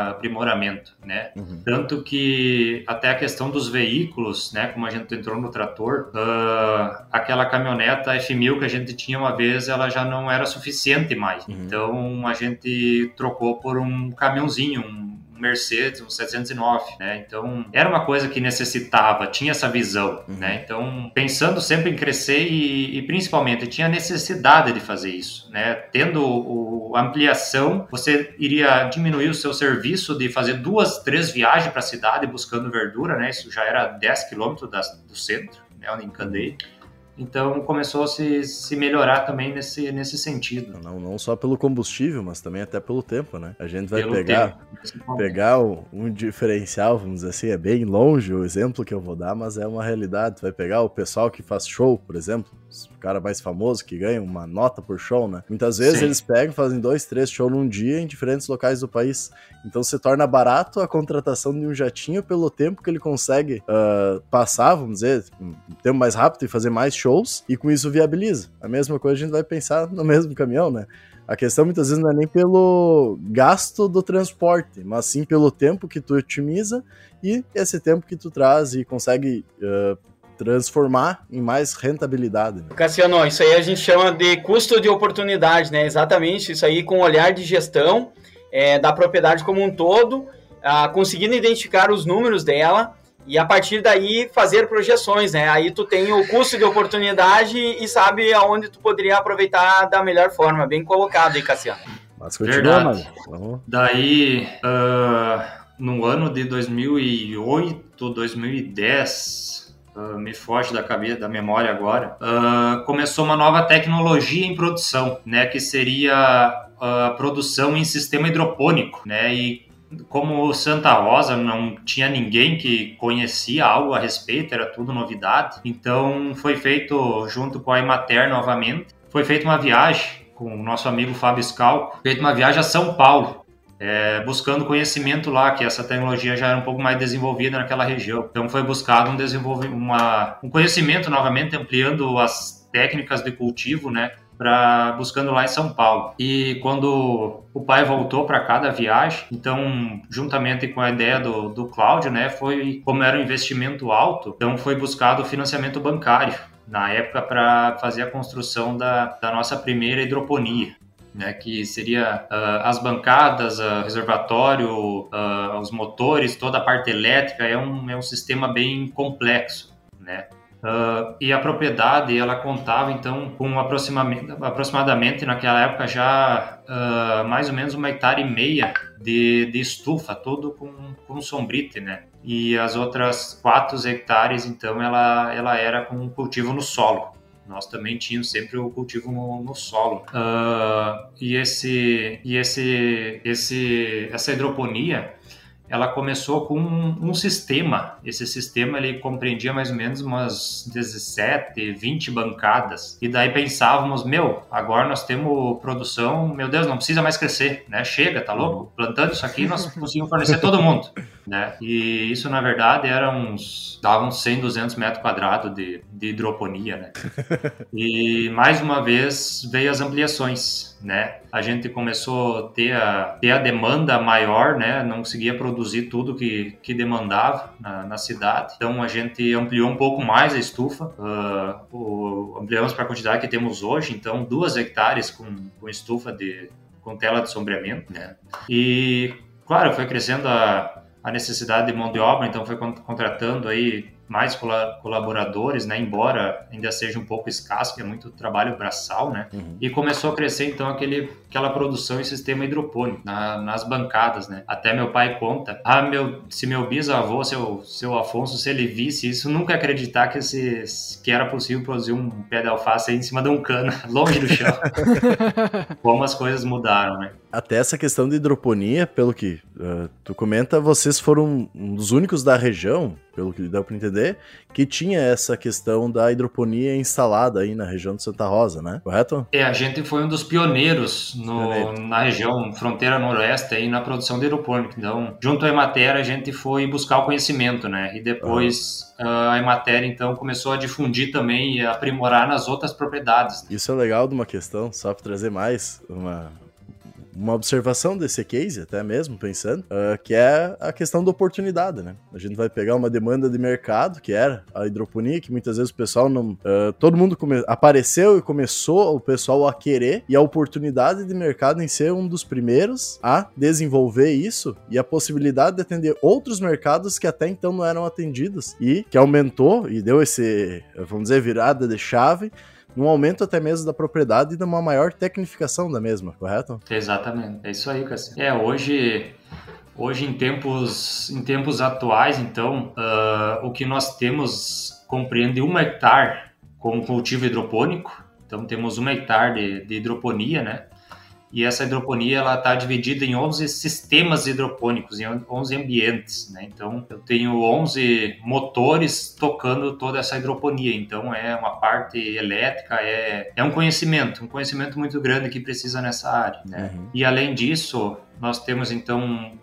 aprimoramento, né? Uhum. Tanto que até a questão dos veículos, né? Como a gente entrou no trator, uh, aquela caminhoneta F1000 que a gente tinha uma vez, ela já não era suficiente mais. Uhum. Então a gente trocou por um caminhãozinho, um Mercedes, um 709, né? Então, era uma coisa que necessitava, tinha essa visão, uhum. né? Então, pensando sempre em crescer e, e, principalmente tinha necessidade de fazer isso, né? Tendo o, a ampliação, você iria diminuir o seu serviço de fazer duas, três viagens para a cidade buscando verdura, né? Isso já era 10 quilômetros do centro, né? Onde encandei. Então começou a se, se melhorar também nesse, nesse sentido. Não, não só pelo combustível, mas também até pelo tempo, né? A gente vai pelo pegar, tempo, pegar um diferencial, vamos dizer assim, é bem longe o exemplo que eu vou dar, mas é uma realidade. Vai pegar o pessoal que faz show, por exemplo, o cara mais famoso que ganha uma nota por show, né? Muitas vezes Sim. eles pegam, fazem dois, três shows num dia em diferentes locais do país. Então se torna barato a contratação de um jatinho pelo tempo que ele consegue uh, passar, vamos dizer, um tempo mais rápido e fazer mais shows, e com isso viabiliza. A mesma coisa a gente vai pensar no mesmo caminhão, né? A questão muitas vezes não é nem pelo gasto do transporte, mas sim pelo tempo que tu otimiza e esse tempo que tu traz e consegue uh, transformar em mais rentabilidade. Né? Cassiano, isso aí a gente chama de custo de oportunidade, né? Exatamente, isso aí com o olhar de gestão é, da propriedade como um todo, ah, conseguindo identificar os números dela e a partir daí fazer projeções, né? Aí tu tem o custo de oportunidade e sabe aonde tu poderia aproveitar da melhor forma, bem colocado aí, Cassiano. Mas continua, Verdade. Mano. Daí, uh, no ano de 2008, 2010, Uh, me foge da cabeça, da memória agora, uh, começou uma nova tecnologia em produção, né, que seria a produção em sistema hidropônico, né, e como Santa Rosa não tinha ninguém que conhecia algo a respeito, era tudo novidade, então foi feito junto com a Emater novamente, foi feita uma viagem com o nosso amigo Fábio Scalco, feita uma viagem a São Paulo, é, buscando conhecimento lá, que essa tecnologia já era um pouco mais desenvolvida naquela região. Então foi buscado um, desenvolvimento, uma, um conhecimento novamente, ampliando as técnicas de cultivo, né? Para buscando lá em São Paulo. E quando o pai voltou para cá da viagem, então juntamente com a ideia do, do Cláudio, né, foi como era um investimento alto, então foi buscado financiamento bancário na época para fazer a construção da, da nossa primeira hidroponia né, que seria uh, as bancadas, uh, reservatório, uh, os motores, toda a parte elétrica, é um, é um sistema bem complexo, né? Uh, e a propriedade ela contava então com aproximadamente, aproximadamente naquela época já uh, mais ou menos uma hectare e meia de, de estufa, todo com, com sombrite, né? E as outras quatro hectares então ela, ela era com cultivo no solo nós também tínhamos sempre o cultivo no, no solo. Uh, e esse, e esse, esse, essa hidroponia, ela começou com um, um, sistema. Esse sistema ele compreendia mais ou menos umas 17, 20 bancadas. E daí pensávamos, meu, agora nós temos produção, meu Deus, não precisa mais crescer, né? Chega, tá louco? Plantando isso aqui nós conseguimos fornecer todo mundo, né? E isso na verdade era uns dava uns 100, 200 metros quadrados de, de hidroponia, né? E mais uma vez veio as ampliações né? A gente começou a ter a, ter a demanda maior, né? Não conseguia produzir tudo que, que demandava na, na cidade. Então a gente ampliou um pouco mais a estufa, uh, o, ampliamos para a quantidade que temos hoje. Então duas hectares com, com estufa de com tela de sombreamento, né? E claro, foi crescendo a, a necessidade de mão de obra, então foi contratando aí mais colaboradores, né? Embora ainda seja um pouco escasso, que é muito trabalho braçal, né? Uhum. E começou a crescer então aquele, aquela produção em sistema hidropônico na, nas bancadas, né? Até meu pai conta, ah, meu, se meu bisavô, seu, seu Afonso, se ele visse isso, nunca acreditar que, esse, que era possível produzir um pé de alface aí em cima de um cano, longe do chão. Como as coisas mudaram, né? Até essa questão de hidroponia, pelo que uh, tu comenta, vocês foram um dos únicos da região, pelo que deu para entender, que tinha essa questão da hidroponia instalada aí na região de Santa Rosa, né? Correto? É, a gente foi um dos pioneiros no, na região fronteira noroeste aí na produção de hidropônica. Então, junto à Emater, a gente foi buscar o conhecimento, né? E depois uhum. a Emater, então, começou a difundir também e aprimorar nas outras propriedades. Isso é legal de uma questão, só para trazer mais uma uma observação desse case, até mesmo pensando, uh, que é a questão da oportunidade, né? A gente vai pegar uma demanda de mercado, que era a hidroponia, que muitas vezes o pessoal não. Uh, todo mundo come... apareceu e começou o pessoal a querer, e a oportunidade de mercado em ser um dos primeiros a desenvolver isso e a possibilidade de atender outros mercados que até então não eram atendidos e que aumentou e deu esse, vamos dizer, virada de chave num aumento até mesmo da propriedade e de uma maior tecnificação da mesma, correto? Exatamente, é isso aí, Cassi. É, hoje, hoje em tempos, em tempos atuais, então, uh, o que nós temos compreende um hectare como cultivo hidropônico, então temos um hectare de, de hidroponia, né? E essa hidroponia ela está dividida em 11 sistemas hidropônicos, em 11 ambientes, né? Então eu tenho 11 motores tocando toda essa hidroponia, então é uma parte elétrica, é, é um conhecimento, um conhecimento muito grande que precisa nessa área, né? Uhum. E além disso, nós temos então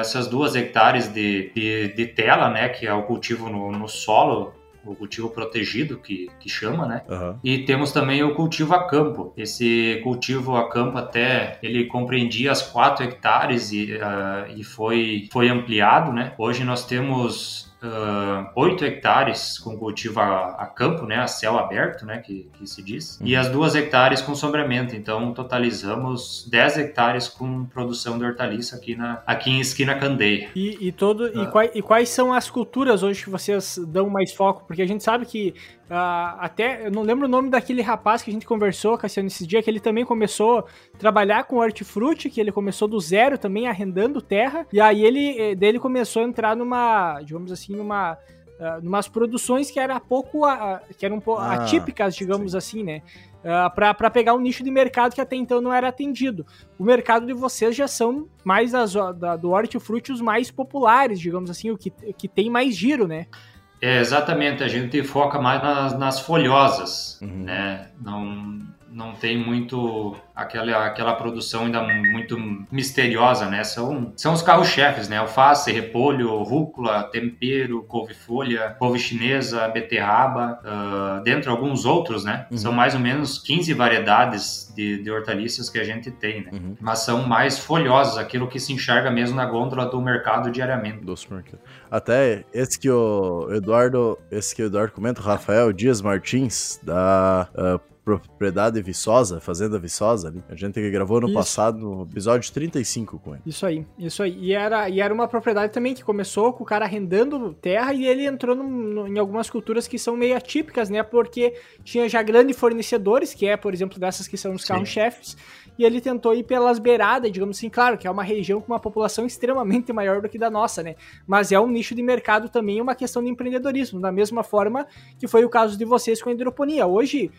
essas duas hectares de, de, de, tela, né, que é o cultivo no, no solo o cultivo protegido, que, que chama, né? Uhum. E temos também o cultivo a campo. Esse cultivo a campo até ele compreendia as 4 hectares e, uh, e foi, foi ampliado, né? Hoje nós temos uh, 8 hectares com cultivo a, a, campo, né, a céu aberto, né, que, que se diz, uhum. e as 2 hectares com sombreamento. Então, totalizamos 10 hectares com produção de hortaliça aqui, na, aqui em Esquina Candeia. E, e, todo, uh, e, ah. quais, e quais são as culturas hoje que vocês dão mais foco? Porque a gente sabe que Uh, até, eu não lembro o nome daquele rapaz que a gente conversou, Cassiano, esse dia, que ele também começou a trabalhar com hortifruti, que ele começou do zero também, arrendando terra, e aí ele, eh, dele começou a entrar numa, digamos assim, numa, uh, numas produções que era pouco, uh, que eram um pouco ah, atípicas, digamos sim. assim, né? Uh, para pegar um nicho de mercado que até então não era atendido. O mercado de vocês já são mais das, da, do hortifruti os mais populares, digamos assim, o que, que tem mais giro, né? É, exatamente, a gente foca mais nas, nas folhosas, uhum. né? Não, não tem muito aquela, aquela produção ainda muito misteriosa, né? São, são os carros-chefes, né? Alface, repolho, rúcula, tempero, couve-folha, couve chinesa, beterraba, uh, dentre alguns outros, né? Uhum. São mais ou menos 15 variedades de, de hortaliças que a gente tem, né? Uhum. Mas são mais folhosas, aquilo que se enxerga mesmo na gôndola do mercado diariamente. Do supermercado. Até esse que o Eduardo, esse que o Eduardo comenta, o Rafael Dias Martins, da uh, propriedade Viçosa, Fazenda Viçosa ali. A gente gravou no isso. passado, no episódio 35 com ele. Isso aí, isso aí. E era, e era uma propriedade também que começou com o cara arrendando terra e ele entrou no, no, em algumas culturas que são meio atípicas, né? Porque tinha já grandes fornecedores, que é, por exemplo, dessas que são os carros-chefes, e ele tentou ir pelas beiradas, digamos assim, claro, que é uma região com uma população extremamente maior do que da nossa, né? Mas é um nicho de mercado também, uma questão de empreendedorismo, da mesma forma que foi o caso de vocês com a hidroponia. Hoje,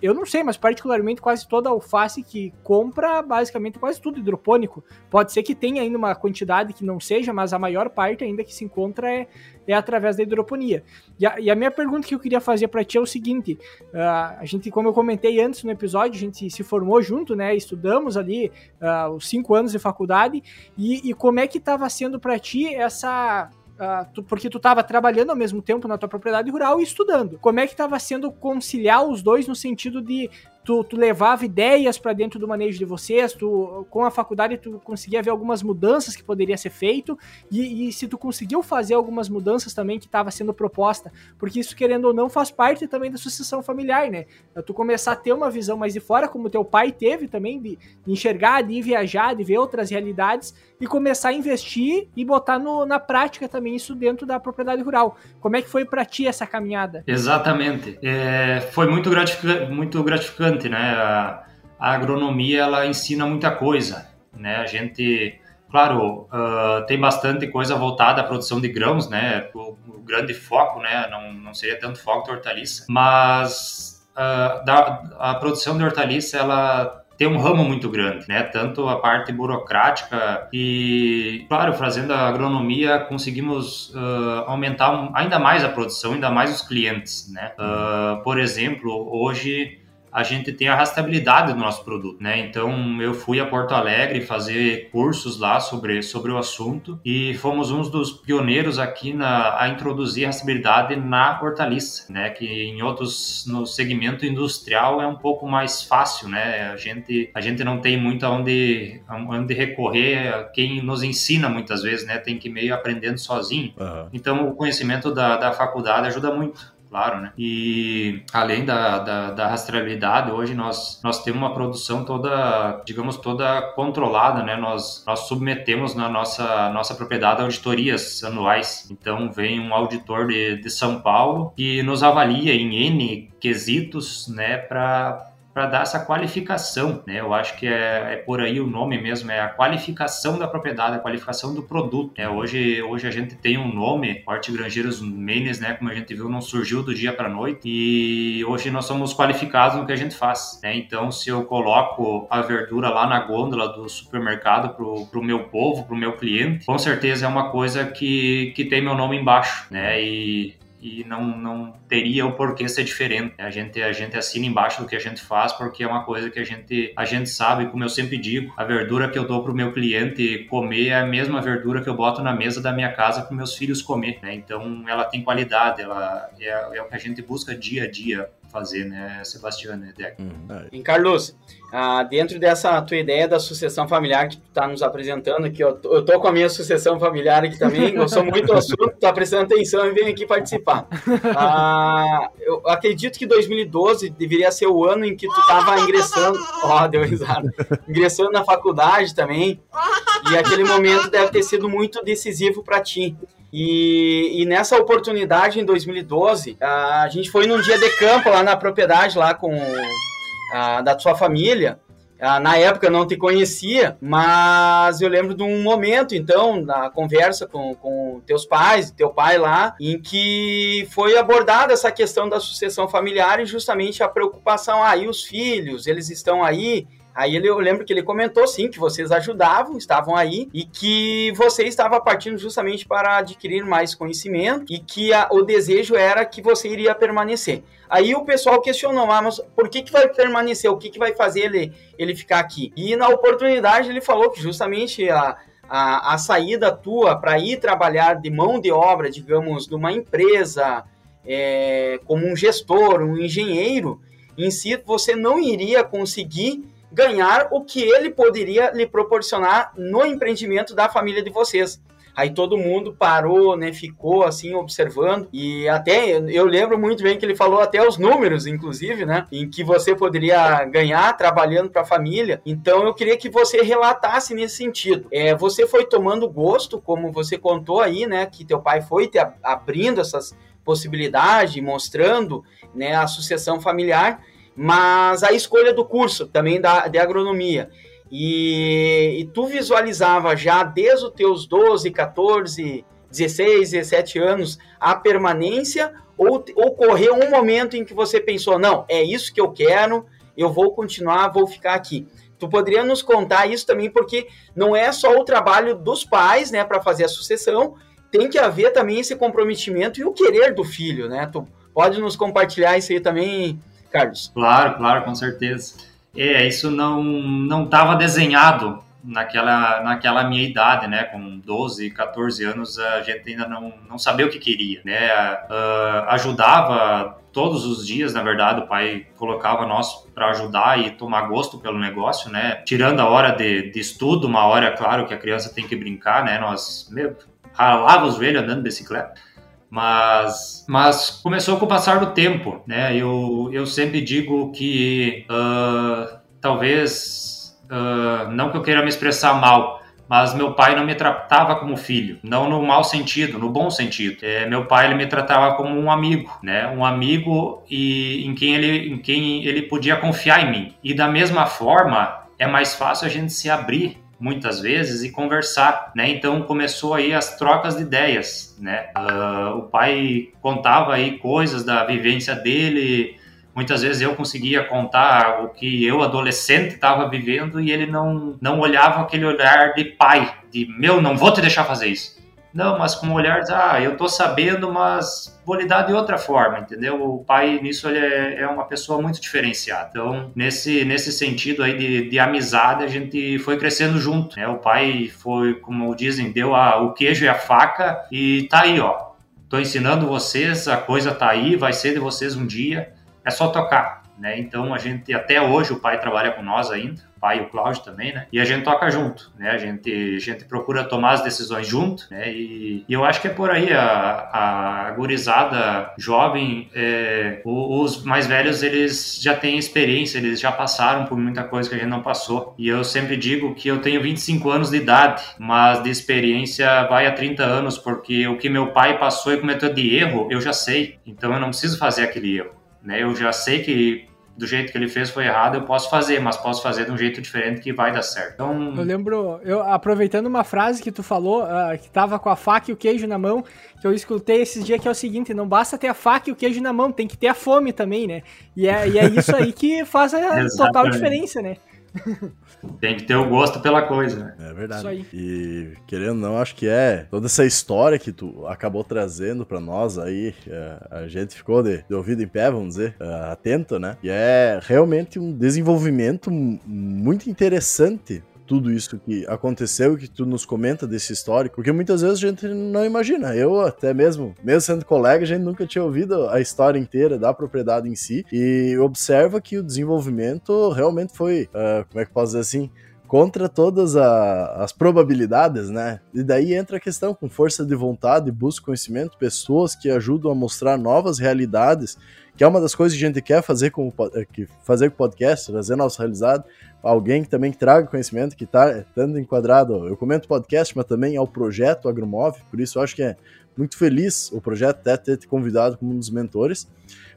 eu não sei, mas particularmente quase toda alface que compra, basicamente quase tudo hidropônico. Pode ser que tenha ainda uma quantidade que não seja, mas a maior parte ainda que se encontra é, é através da hidroponia. E a, e a minha pergunta que eu queria fazer para ti é o seguinte: uh, a gente, como eu comentei antes no episódio, a gente se formou junto, né? Estudamos ali uh, os cinco anos de faculdade e, e como é que estava sendo para ti essa Uh, tu, porque tu estava trabalhando ao mesmo tempo na tua propriedade rural e estudando. Como é que estava sendo conciliar os dois no sentido de tu, tu levava ideias para dentro do manejo de vocês, tu, com a faculdade tu conseguia ver algumas mudanças que poderia ser feito, e, e se tu conseguiu fazer algumas mudanças também que estava sendo proposta, porque isso, querendo ou não, faz parte também da sucessão familiar, né? Tu começar a ter uma visão mais de fora, como teu pai teve também, de, enxergar, de viajar, de ver outras realidades, e começar a investir e botar no, na prática também isso dentro da propriedade rural. Como é que foi para ti essa caminhada? Exatamente. É, foi muito gratificante, muito gratificante bastante, né? A, a agronomia ela ensina muita coisa, né? A gente, claro, uh, tem bastante coisa voltada à produção de grãos, né? O, o, grande foco, né? Não, não seria tanto foco da hortaliça, mas uh, da, a produção de hortaliça ela tem um ramo muito grande, né? Tanto a parte burocrática e, claro, fazendo a agronomia conseguimos uh, aumentar ainda mais a produção, ainda mais os clientes, né? Uh, por exemplo, hoje a gente tem a rastreabilidade do nosso produto, né? Então eu fui a Porto Alegre fazer cursos lá sobre, sobre o assunto e fomos um dos pioneiros aqui na, a introduzir a rastreabilidade na hortaliça, né? Que em outros no segmento industrial é um pouco mais fácil, né? A gente a gente não tem muito aonde aonde recorrer, quem nos ensina muitas vezes, né? Tem que ir meio aprendendo sozinho. Uhum. Então o conhecimento da, da faculdade ajuda muito claro, né? E além da, da, da, rastreabilidade, hoje nós, nós temos uma produção toda, digamos, toda controlada, né? Nós, nós submetemos na nossa, nossa propriedade auditorias anuais. Então vem um auditor de, de São Paulo que nos avalia em N quesitos, né? Para para dar essa qualificação, né? Eu acho que é, é, por aí o nome mesmo, é a qualificação da propriedade, a qualificação do produto. Né? Hoje, hoje a gente tem um nome, Horti Grangeiros Menes, né? Como a gente viu, não surgiu do dia para noite e hoje nós somos qualificados no que a gente faz. Né? Então, se eu coloco a verdura lá na gôndola do supermercado pro, pro meu povo, pro meu cliente, com certeza é uma coisa que, que tem meu nome embaixo, né? E e não, não teria o porquê ser diferente. A gente, a gente assina embaixo do que a gente faz porque é uma coisa que a gente, a gente sabe, como eu sempre digo, a verdura que eu dou para o meu cliente comer é a mesma verdura que eu boto na mesa da minha casa para meus filhos comer. Né? Então ela tem qualidade, ela é, é o que a gente busca dia a dia fazer, né, Sebastião Deck. Hum, é. Carlos, ah, dentro dessa tua ideia da sucessão familiar que tu está nos apresentando, que eu, eu tô com a minha sucessão familiar aqui também, eu sou muito assunto, tá prestando atenção e vem aqui participar. Ah, eu acredito que 2012 deveria ser o ano em que tu estava ingressando, ó, oh, deu risada, ingressando na faculdade também, e aquele momento deve ter sido muito decisivo para ti. E, e, nessa oportunidade, em 2012, a gente foi num dia de campo lá na propriedade, lá com a, da sua família. Na época eu não te conhecia, mas eu lembro de um momento, então, na conversa com, com teus pais, teu pai lá, em que foi abordada essa questão da sucessão familiar e justamente a preocupação, aí ah, os filhos, eles estão aí, Aí ele, eu lembro que ele comentou sim que vocês ajudavam, estavam aí e que você estava partindo justamente para adquirir mais conhecimento e que a, o desejo era que você iria permanecer. Aí o pessoal questionou, ah, mas por que, que vai permanecer? O que, que vai fazer ele, ele ficar aqui? E na oportunidade ele falou que justamente a, a, a saída tua para ir trabalhar de mão de obra, digamos, de uma empresa, é, como um gestor, um engenheiro, em si você não iria conseguir ganhar o que ele poderia lhe proporcionar no empreendimento da família de vocês. Aí todo mundo parou, né? Ficou assim observando e até eu lembro muito bem que ele falou até os números, inclusive, né? Em que você poderia ganhar trabalhando para a família. Então eu queria que você relatasse nesse sentido. É, você foi tomando gosto, como você contou aí, né? Que teu pai foi te abrindo essas possibilidades, mostrando, né? A sucessão familiar mas a escolha do curso também da, de agronomia. E, e tu visualizava já desde os teus 12, 14, 16, 17 anos a permanência ou ocorreu um momento em que você pensou, não, é isso que eu quero, eu vou continuar, vou ficar aqui. Tu poderia nos contar isso também, porque não é só o trabalho dos pais, né, para fazer a sucessão, tem que haver também esse comprometimento e o querer do filho, né? Tu pode nos compartilhar isso aí também, Carlos? Claro, claro, com certeza. É, isso não não estava desenhado naquela, naquela minha idade, né, com 12, 14 anos, a gente ainda não, não sabia o que queria, né, uh, ajudava todos os dias, na verdade, o pai colocava nós para ajudar e tomar gosto pelo negócio, né, tirando a hora de, de estudo, uma hora, claro, que a criança tem que brincar, né, nós meu, ralava os velhos andando de bicicleta, mas, mas começou com o passar do tempo, né? Eu, eu sempre digo que uh, talvez, uh, não que eu queira me expressar mal, mas meu pai não me tratava como filho, não no mau sentido, no bom sentido. É, meu pai ele me tratava como um amigo, né? Um amigo e em quem ele, em quem ele podia confiar em mim. E da mesma forma é mais fácil a gente se abrir muitas vezes e conversar, né? Então começou aí as trocas de ideias, né? Uh, o pai contava aí coisas da vivência dele, muitas vezes eu conseguia contar o que eu adolescente estava vivendo e ele não não olhava aquele olhar de pai, de meu não vou te deixar fazer isso. Não, mas com olhar de, ah, eu tô sabendo, mas vou lidar de outra forma, entendeu? O pai, nisso, ele é, é uma pessoa muito diferenciada. Então, nesse, nesse sentido aí de, de amizade, a gente foi crescendo junto, né? O pai foi, como dizem, deu a, o queijo e a faca e tá aí, ó. Tô ensinando vocês, a coisa tá aí, vai ser de vocês um dia, é só tocar. Né? Então a gente até hoje o pai trabalha com nós ainda, o pai e o Cláudio também, né? E a gente toca junto, né? A gente, a gente procura tomar as decisões junto, né? E, e eu acho que é por aí a, a gurizada jovem, é, os mais velhos eles já têm experiência, eles já passaram por muita coisa que a gente não passou. E eu sempre digo que eu tenho 25 anos de idade, mas de experiência vai a 30 anos, porque o que meu pai passou e cometeu de erro, eu já sei. Então eu não preciso fazer aquele erro. Né? Eu já sei que do jeito que ele fez foi errado, eu posso fazer, mas posso fazer de um jeito diferente que vai dar certo. Então... Eu lembro, eu aproveitando uma frase que tu falou, uh, que tava com a faca e o queijo na mão, que eu escutei esses dias que é o seguinte, não basta ter a faca e o queijo na mão, tem que ter a fome também, né? E é, e é isso aí que faz a total diferença, né? Tem que ter o gosto pela coisa, né? É verdade. Isso aí. E querendo ou não, acho que é toda essa história que tu acabou trazendo para nós aí, é, a gente ficou de, de, ouvido em pé, vamos dizer, é, atento, né? E é realmente um desenvolvimento muito interessante tudo isso que aconteceu que tu nos comenta desse histórico, porque muitas vezes a gente não imagina. Eu até mesmo, mesmo sendo colega, a gente nunca tinha ouvido a história inteira da propriedade em si e observa que o desenvolvimento realmente foi, uh, como é que posso dizer assim, contra todas a, as probabilidades, né? E daí entra a questão com força de vontade, busca conhecimento, pessoas que ajudam a mostrar novas realidades, que é uma das coisas que a gente quer fazer com, que fazer com o podcast, trazer nosso realizado, alguém que também traga conhecimento, que está tanto enquadrado, eu comento podcast, mas também ao projeto Agromove, por isso eu acho que é muito feliz o projeto até ter te convidado como um dos mentores,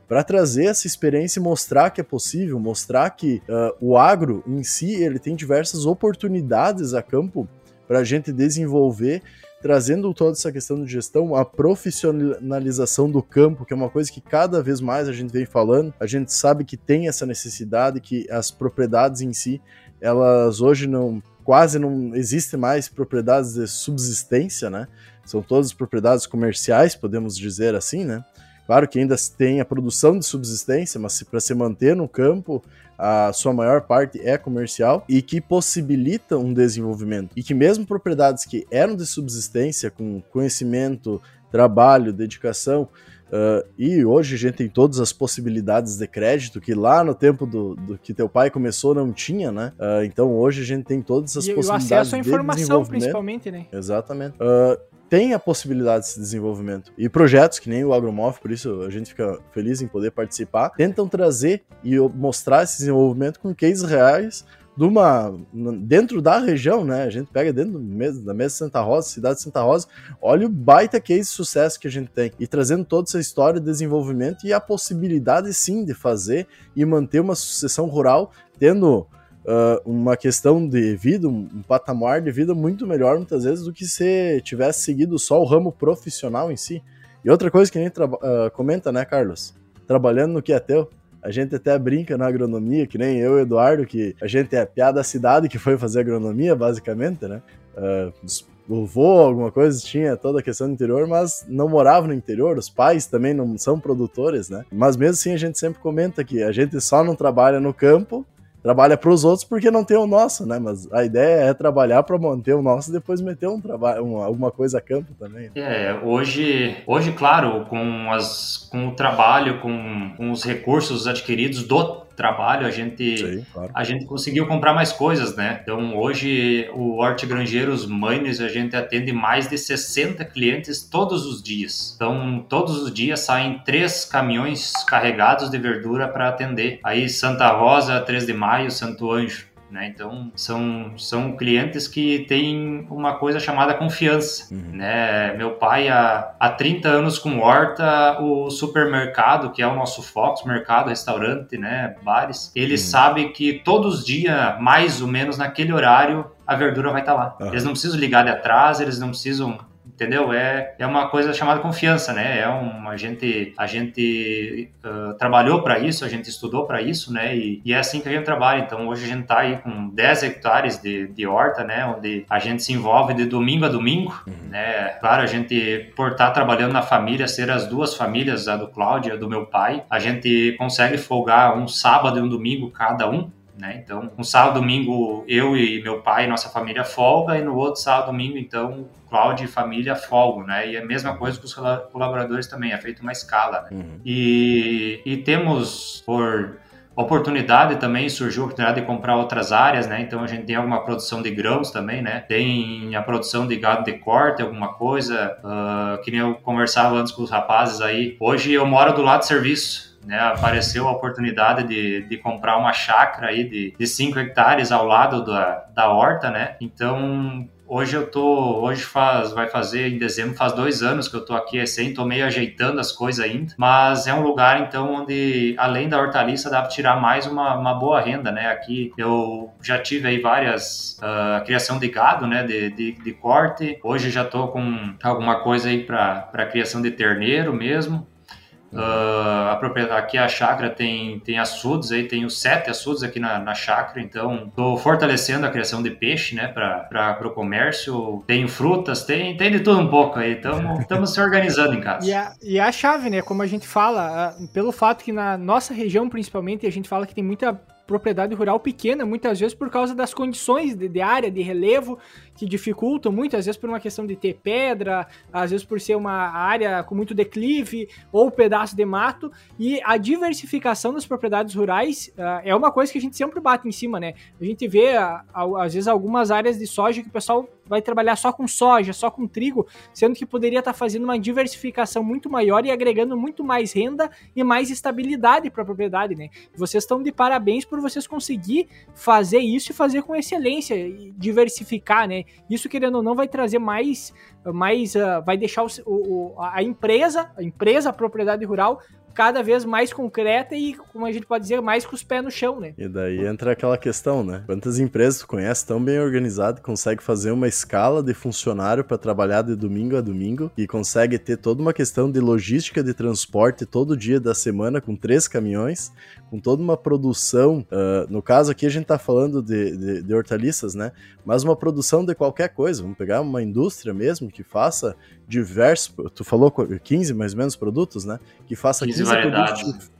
para trazer essa experiência e mostrar que é possível, mostrar que uh, o agro em si ele tem diversas oportunidades a campo para a gente desenvolver trazendo toda essa questão de gestão, a profissionalização do campo, que é uma coisa que cada vez mais a gente vem falando. A gente sabe que tem essa necessidade, que as propriedades em si elas hoje não quase não existem mais propriedades de subsistência, né? São todas propriedades comerciais, podemos dizer assim, né? Claro que ainda tem a produção de subsistência, mas para se manter no campo, a sua maior parte é comercial e que possibilita um desenvolvimento. E que mesmo propriedades que eram de subsistência, com conhecimento, trabalho, dedicação, Uh, e hoje a gente tem todas as possibilidades de crédito que lá no tempo do, do que teu pai começou não tinha, né? Uh, então hoje a gente tem todas as e, possibilidades. E o acesso à informação, principalmente, né? Exatamente. Uh, tem a possibilidade desse desenvolvimento. E projetos que nem o Agromov, por isso a gente fica feliz em poder participar, tentam trazer e mostrar esse desenvolvimento com cases reais de uma dentro da região, né? A gente pega dentro da mesa Santa Rosa, cidade de Santa Rosa, olha o baita case de sucesso que a gente tem e trazendo toda essa história de desenvolvimento e a possibilidade sim de fazer e manter uma sucessão rural tendo uh, uma questão de vida, um, um, patamar de vida muito melhor muitas vezes do que se tivesse seguido só o ramo profissional em si. E outra coisa que a gente uh, comenta, né, Carlos? Trabalhando no que é teu, a gente até brinca na agronomia, que nem eu e Eduardo, que a gente é piada da cidade que foi fazer agronomia, basicamente, né? Uh, o vô, alguma coisa, tinha toda a questão do interior, mas não morava no interior, os pais também não são produtores, né? Mas mesmo assim a gente sempre comenta que a gente só não trabalha no campo trabalha para os outros porque não tem o nosso, né? Mas a ideia é trabalhar para manter o nosso e depois meter um trabalho, um, alguma coisa a campo também. É, hoje, hoje, claro, com, as, com o trabalho, com, com os recursos adquiridos do trabalho, a gente, Sim, claro. a gente conseguiu comprar mais coisas, né? Então, hoje, o Hortigrangeiros Manes, a gente atende mais de 60 clientes todos os dias. Então, todos os dias saem três caminhões carregados de verdura para atender. Aí, Santa Rosa, 3 de Maio, Santo Anjo. Né? Então, são, são clientes que têm uma coisa chamada confiança. Uhum. Né? Meu pai, há, há 30 anos com horta, o supermercado, que é o nosso foco, mercado, restaurante, né? bares, ele uhum. sabe que todos os dias, mais ou menos naquele horário, a verdura vai estar lá. Uhum. Eles não precisam ligar de atrás, eles não precisam entendeu? É, é uma coisa chamada confiança, né? É uma a gente a gente uh, trabalhou para isso, a gente estudou para isso, né? E, e, é assim que a gente trabalha. Então hoje a gente está aí com 10 hectares de, de horta, né? Onde a gente se envolve de domingo a domingo, uhum. né? Claro, a gente por estar tá trabalhando na família, ser as duas famílias, a do Cláudio e a do meu pai, a gente consegue folgar um sábado e um domingo cada um, né? Então, um sábado, domingo, eu e meu pai, nossa família folga, e no outro sábado, domingo, então, Cláudio e família folgam, né? E é a mesma coisa com os colaboradores também, é feito uma escala, né? Uhum. E, e temos, por oportunidade também, surgiu a oportunidade de comprar outras áreas, né? Então, a gente tem alguma produção de grãos também, né? Tem a produção de gado de corte, alguma coisa, uh, que nem eu conversava antes com os rapazes aí. Hoje eu moro do lado de serviço, né, apareceu a oportunidade de, de comprar uma chácara aí de 5 hectares ao lado da, da horta, né? Então, hoje eu tô, hoje faz, vai fazer em dezembro, faz dois anos que eu tô aqui recém, tô meio ajeitando as coisas ainda, mas é um lugar então onde, além da hortaliça, dá para tirar mais uma, uma boa renda, né? Aqui eu já tive aí várias uh, criação de gado, né? De, de, de, corte, hoje já tô com alguma coisa aí para criação de terneiro mesmo, Uh, a propriedade aqui a chácara tem tem açudes aí tem os sete açudes aqui na, na chácara então estou fortalecendo a criação de peixe né para o comércio tenho frutas tem tem de tudo um pouco aí estamos se organizando em casa. E a, e a chave né como a gente fala pelo fato que na nossa região principalmente a gente fala que tem muita propriedade rural pequena, muitas vezes por causa das condições de, de, área, de relevo, que dificultam muito, às vezes por uma questão de ter pedra, às vezes por ser uma área com muito declive ou pedaço de mato. E a diversificação das propriedades rurais uh, é uma coisa que a gente sempre bate em cima, né? A gente vê, uh, às vezes, algumas áreas de soja que o pessoal vai trabalhar só com soja, só com trigo, sendo que poderia estar fazendo uma diversificação muito maior e agregando muito mais renda e mais estabilidade para a propriedade, né? Vocês estão de parabéns por vocês conseguir fazer isso e fazer com excelência, diversificar, né? Isso querendo ou não vai trazer mais, mais uh, vai deixar o, o, a empresa, a empresa, a propriedade rural cada vez mais concreta e, como a gente pode dizer, mais com os pés no chão, né? E daí entra aquela questão, né? Quantas empresas tu conhece tão bem organizado, consegue fazer uma escala de funcionário para trabalhar de domingo a domingo e consegue ter toda uma questão de logística de transporte todo dia da semana com três caminhões, com toda uma produção. Uh, no caso aqui a gente tá falando de, de, de hortaliças, né? Mas uma produção de qualquer coisa. Vamos pegar uma indústria mesmo que faça diversos. Tu falou 15 mais ou menos produtos, né? Que faça 15, 15 produtos.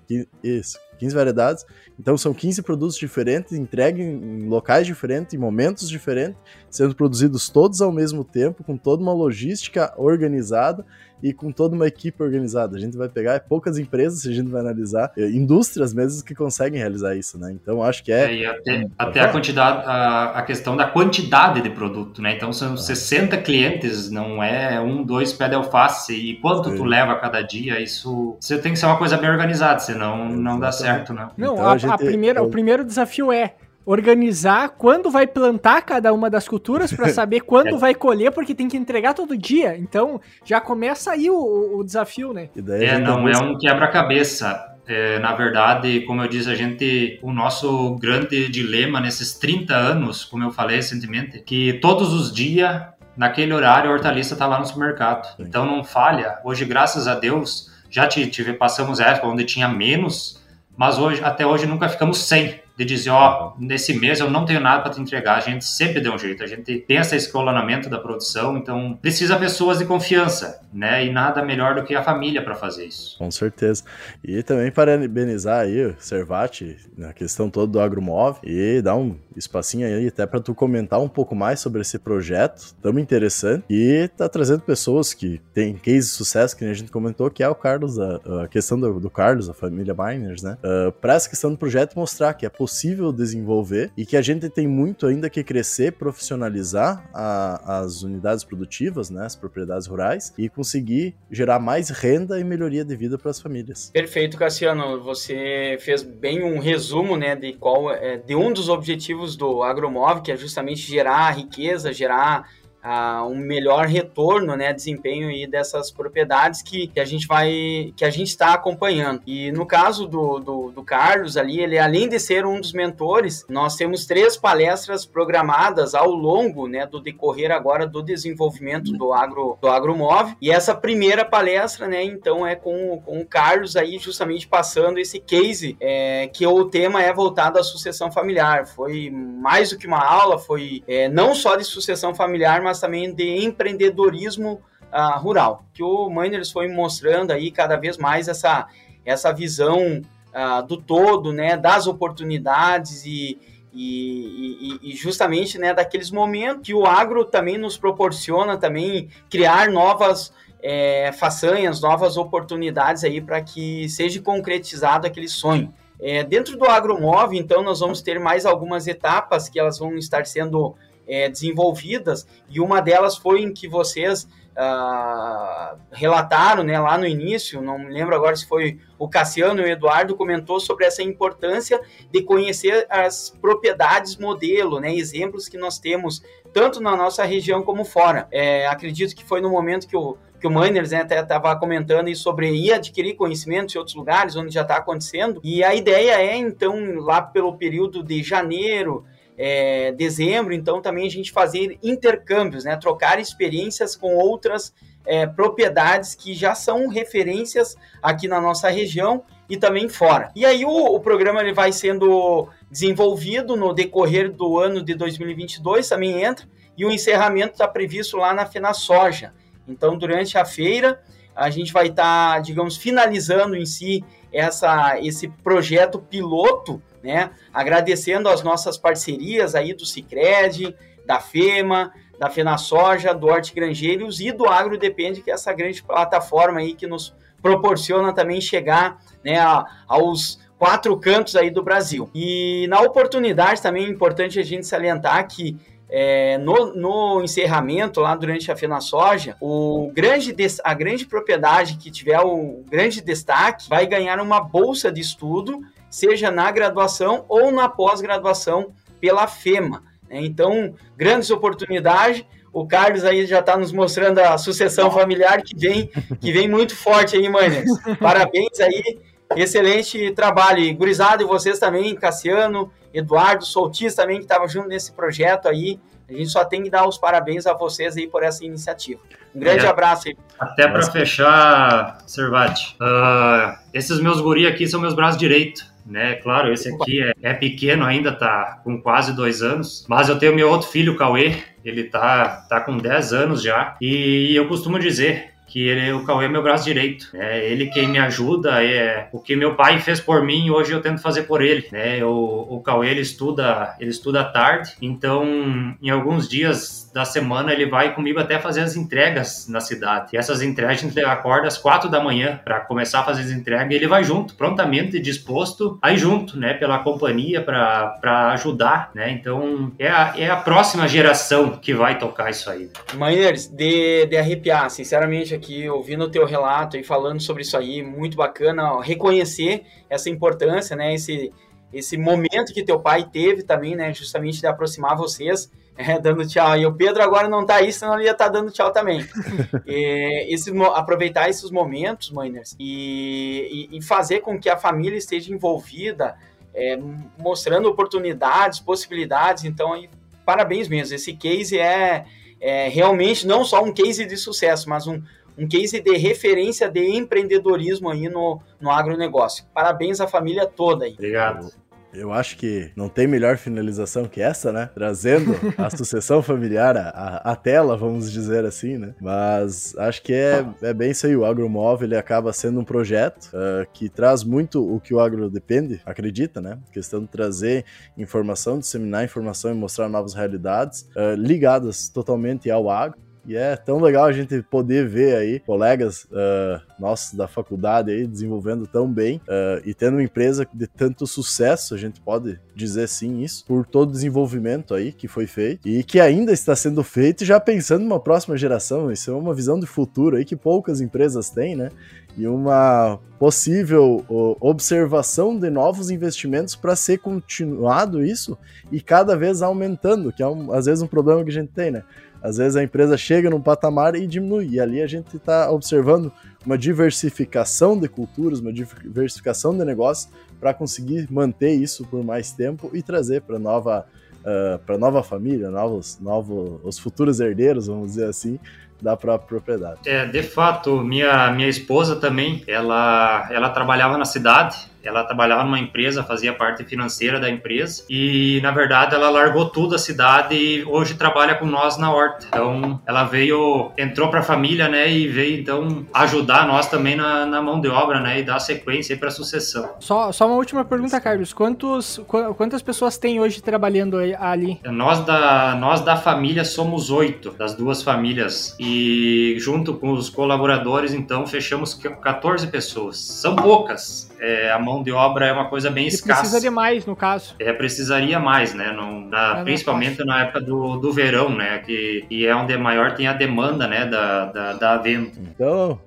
Isso, 15 variedades. Então são 15 produtos diferentes, entregues em locais diferentes, em momentos diferentes, sendo produzidos todos ao mesmo tempo, com toda uma logística organizada e com toda uma equipe organizada. A gente vai pegar poucas empresas, se a gente vai analisar, é, indústrias mesmo que conseguem realizar isso, né? Então acho que é. é até, até a quantidade, a, a, questão da quantidade de produto, né? Então são ah. 60 clientes, não é um, dois pé de alface. E quanto Sim. tu leva a cada dia, isso você tem que ser uma coisa bem organizada, senão não dá certo, né? Não, então, a, a, gente, a primeira, o primeiro desafio é organizar quando vai plantar cada uma das culturas para saber quando é. vai colher, porque tem que entregar todo dia. Então já começa aí o, o desafio, né? É, não é um quebra-cabeça. É, na verdade, como eu disse, a gente, o nosso grande dilema nesses 30 anos, como eu falei recentemente, que todos os dias, naquele horário, a hortaliça está lá no supermercado. Sim. Então não falha. Hoje, graças a Deus, já tive, passamos época onde tinha menos, mas hoje, até hoje nunca ficamos sem de dizer, ó, oh, nesse mês eu não tenho nada para te entregar. A gente sempre deu um jeito, a gente pensa esse escalonamento da produção, então precisa pessoas de confiança, né? E nada melhor do que a família para fazer isso. Com certeza. E também parabenizar aí o Servati na questão toda do Agromove e dar um espacinho aí até para tu comentar um pouco mais sobre esse projeto tão interessante e tá trazendo pessoas que têm case de sucesso que a gente comentou, que é o Carlos, a, a questão do, do, Carlos, a família Miners, né? Uh, para essa questão do projeto mostrar que é possível possível desenvolver e que a gente tem muito ainda que crescer, profissionalizar a, as unidades produtivas, né, as propriedades rurais e conseguir gerar mais renda e melhoria de vida para as famílias. Perfeito, Cassiano. Você fez bem um resumo, né, de qual é, de um dos objetivos do Agromov, que é justamente gerar riqueza, gerar um melhor retorno, né, desempenho aí dessas propriedades que, que a gente vai, que a gente está acompanhando. E no caso do, do, do, Carlos ali, ele além de ser um dos mentores, nós temos três palestras programadas ao longo, né, do decorrer agora do desenvolvimento do agro do agromove. E essa primeira palestra, né, então é com, com o Carlos aí justamente passando esse case é, que o tema é voltado à sucessão familiar. Foi mais do que uma aula, foi é, não só de sucessão familiar, mas também de empreendedorismo uh, rural, que o Miners foi mostrando aí cada vez mais essa, essa visão uh, do todo, né, das oportunidades e, e, e, e, justamente né, daqueles momentos que o agro também nos proporciona também criar novas é, façanhas, novas oportunidades aí para que seja concretizado aquele sonho. É, dentro do agromove, então, nós vamos ter mais algumas etapas que elas vão estar sendo é, desenvolvidas, e uma delas foi em que vocês uh, relataram né, lá no início, não me lembro agora se foi o Cassiano e o Eduardo, comentou sobre essa importância de conhecer as propriedades modelo, né, exemplos que nós temos tanto na nossa região como fora. É, acredito que foi no momento que o, que o Miners né, até estava comentando sobre ir adquirir conhecimentos em outros lugares, onde já está acontecendo. E a ideia é, então, lá pelo período de janeiro, é, dezembro, então também a gente fazer intercâmbios, né? Trocar experiências com outras é, propriedades que já são referências aqui na nossa região e também fora. E aí o, o programa ele vai sendo desenvolvido no decorrer do ano de 2022, também entra, e o encerramento está previsto lá na Fena Soja. Então, durante a feira, a gente vai estar, tá, digamos, finalizando em si essa, esse projeto piloto né? Agradecendo as nossas parcerias aí do Cicred, da FEMA, da FenaSoja, do Horti Grangeiros e do Agro Depende, que é essa grande plataforma aí que nos proporciona também chegar né, aos quatro cantos aí do Brasil. E na oportunidade também é importante a gente salientar que é, no, no, encerramento, lá durante a Fena Soja, o grande, a grande propriedade que tiver o grande destaque vai ganhar uma bolsa de estudo seja na graduação ou na pós-graduação pela FEMA. Então, grandes oportunidades. O Carlos aí já está nos mostrando a sucessão familiar que vem, que vem muito forte aí, Miners. Parabéns aí, excelente trabalho. E gurizado, e vocês também, Cassiano, Eduardo, Soltis também, que estavam junto nesse projeto aí. A gente só tem que dar os parabéns a vocês aí por essa iniciativa. Um grande é, abraço aí. Até para fechar, Servati, uh, esses meus guri aqui são meus braços direitos né? Claro, esse aqui é, é, pequeno ainda, tá com quase dois anos, mas eu tenho meu outro filho, Cauê, ele tá, tá com 10 anos já, e eu costumo dizer que ele, o Cauê é meu braço direito. É ele quem me ajuda, é o que meu pai fez por mim, hoje eu tento fazer por ele. Né? O, o Cauê ele estuda, ele estuda tarde, então em alguns dias da semana ele vai comigo até fazer as entregas na cidade. E essas entregas a gente acorda às quatro da manhã para começar a fazer as entregas e ele vai junto, prontamente disposto a ir junto, né, pela companhia para ajudar, né? Então é a, é a próxima geração que vai tocar isso aí. Miners, de, de arrepiar, sinceramente aqui ouvindo o teu relato e falando sobre isso aí, muito bacana, reconhecer essa importância, né, esse esse momento que teu pai teve também, né, justamente de aproximar vocês é, dando tchau. E o Pedro agora não tá aí, senão ele ia estar tá dando tchau também. e, esse, aproveitar esses momentos, Miners, e, e, e, fazer com que a família esteja envolvida, é, mostrando oportunidades, possibilidades. Então, aí, parabéns mesmo. Esse case é, é realmente não só um case de sucesso, mas um, um case de referência de empreendedorismo aí no, no agronegócio. Parabéns à família toda aí. Obrigado. Eu acho que não tem melhor finalização que essa, né? Trazendo a sucessão familiar à, à tela, vamos dizer assim, né? Mas acho que é, é bem isso aí. O agromóvel ele acaba sendo um projeto uh, que traz muito o que o agro depende, acredita, né? A questão de trazer informação, disseminar informação e mostrar novas realidades uh, ligadas totalmente ao agro. E é tão legal a gente poder ver aí colegas uh, nossos da faculdade aí desenvolvendo tão bem uh, e tendo uma empresa de tanto sucesso, a gente pode dizer sim isso, por todo o desenvolvimento aí que foi feito e que ainda está sendo feito já pensando numa próxima geração. Isso é uma visão de futuro aí que poucas empresas têm, né? E uma possível observação de novos investimentos para ser continuado isso e cada vez aumentando, que é um, às vezes um problema que a gente tem, né? Às vezes a empresa chega num patamar e diminui, e ali a gente está observando uma diversificação de culturas, uma diversificação de negócios para conseguir manter isso por mais tempo e trazer para nova uh, para nova família, novos, novos os futuros herdeiros, vamos dizer assim, da própria propriedade. É, de fato, minha minha esposa também, ela ela trabalhava na cidade ela trabalhava numa empresa, fazia parte financeira da empresa e, na verdade, ela largou tudo a cidade e hoje trabalha com nós na horta. Então, ela veio, entrou para a família, né, e veio então ajudar nós também na, na mão de obra, né, e dar sequência para a sucessão. Só, só uma última pergunta, Carlos. Quantos, quantas pessoas tem hoje trabalhando ali? Nós da, nós da família somos oito, das duas famílias. E junto com os colaboradores, então, fechamos 14 pessoas. São poucas. É, a mão mão de obra é uma coisa bem escassa. Precisaria mais, no caso. É, precisaria mais, né? No, na, é principalmente na época do, do verão, né? Que, que é onde maior tem a demanda, né? Da, da, da venda. Então,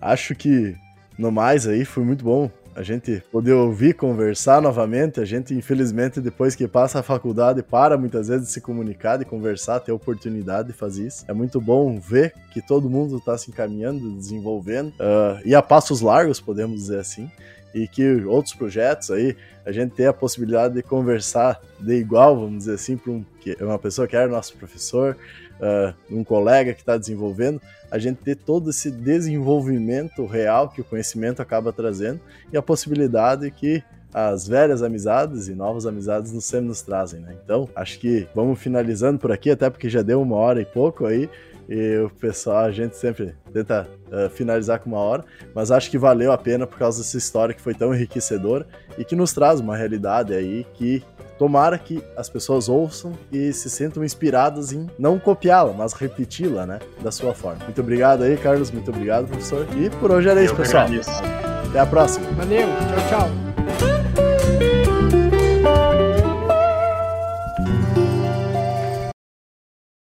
acho que no mais aí foi muito bom a gente poder ouvir, conversar novamente. A gente, infelizmente, depois que passa a faculdade, para muitas vezes de se comunicar, de conversar, ter oportunidade de fazer isso. É muito bom ver que todo mundo está se encaminhando, desenvolvendo, uh, e a passos largos, podemos dizer assim e que outros projetos aí a gente tem a possibilidade de conversar de igual, vamos dizer assim, para um, uma pessoa que era nosso professor, uh, um colega que está desenvolvendo, a gente ter todo esse desenvolvimento real que o conhecimento acaba trazendo e a possibilidade que as velhas amizades e novas amizades nos sempre nos trazem, né? Então, acho que vamos finalizando por aqui, até porque já deu uma hora e pouco aí. E o pessoal, a gente sempre tenta uh, finalizar com uma hora, mas acho que valeu a pena por causa dessa história que foi tão enriquecedora e que nos traz uma realidade aí que tomara que as pessoas ouçam e se sintam inspiradas em não copiá-la, mas repeti-la, né, da sua forma. Muito obrigado aí, Carlos, muito obrigado, professor. E por hoje era isso, pessoal. Até a próxima. Valeu, tchau, tchau.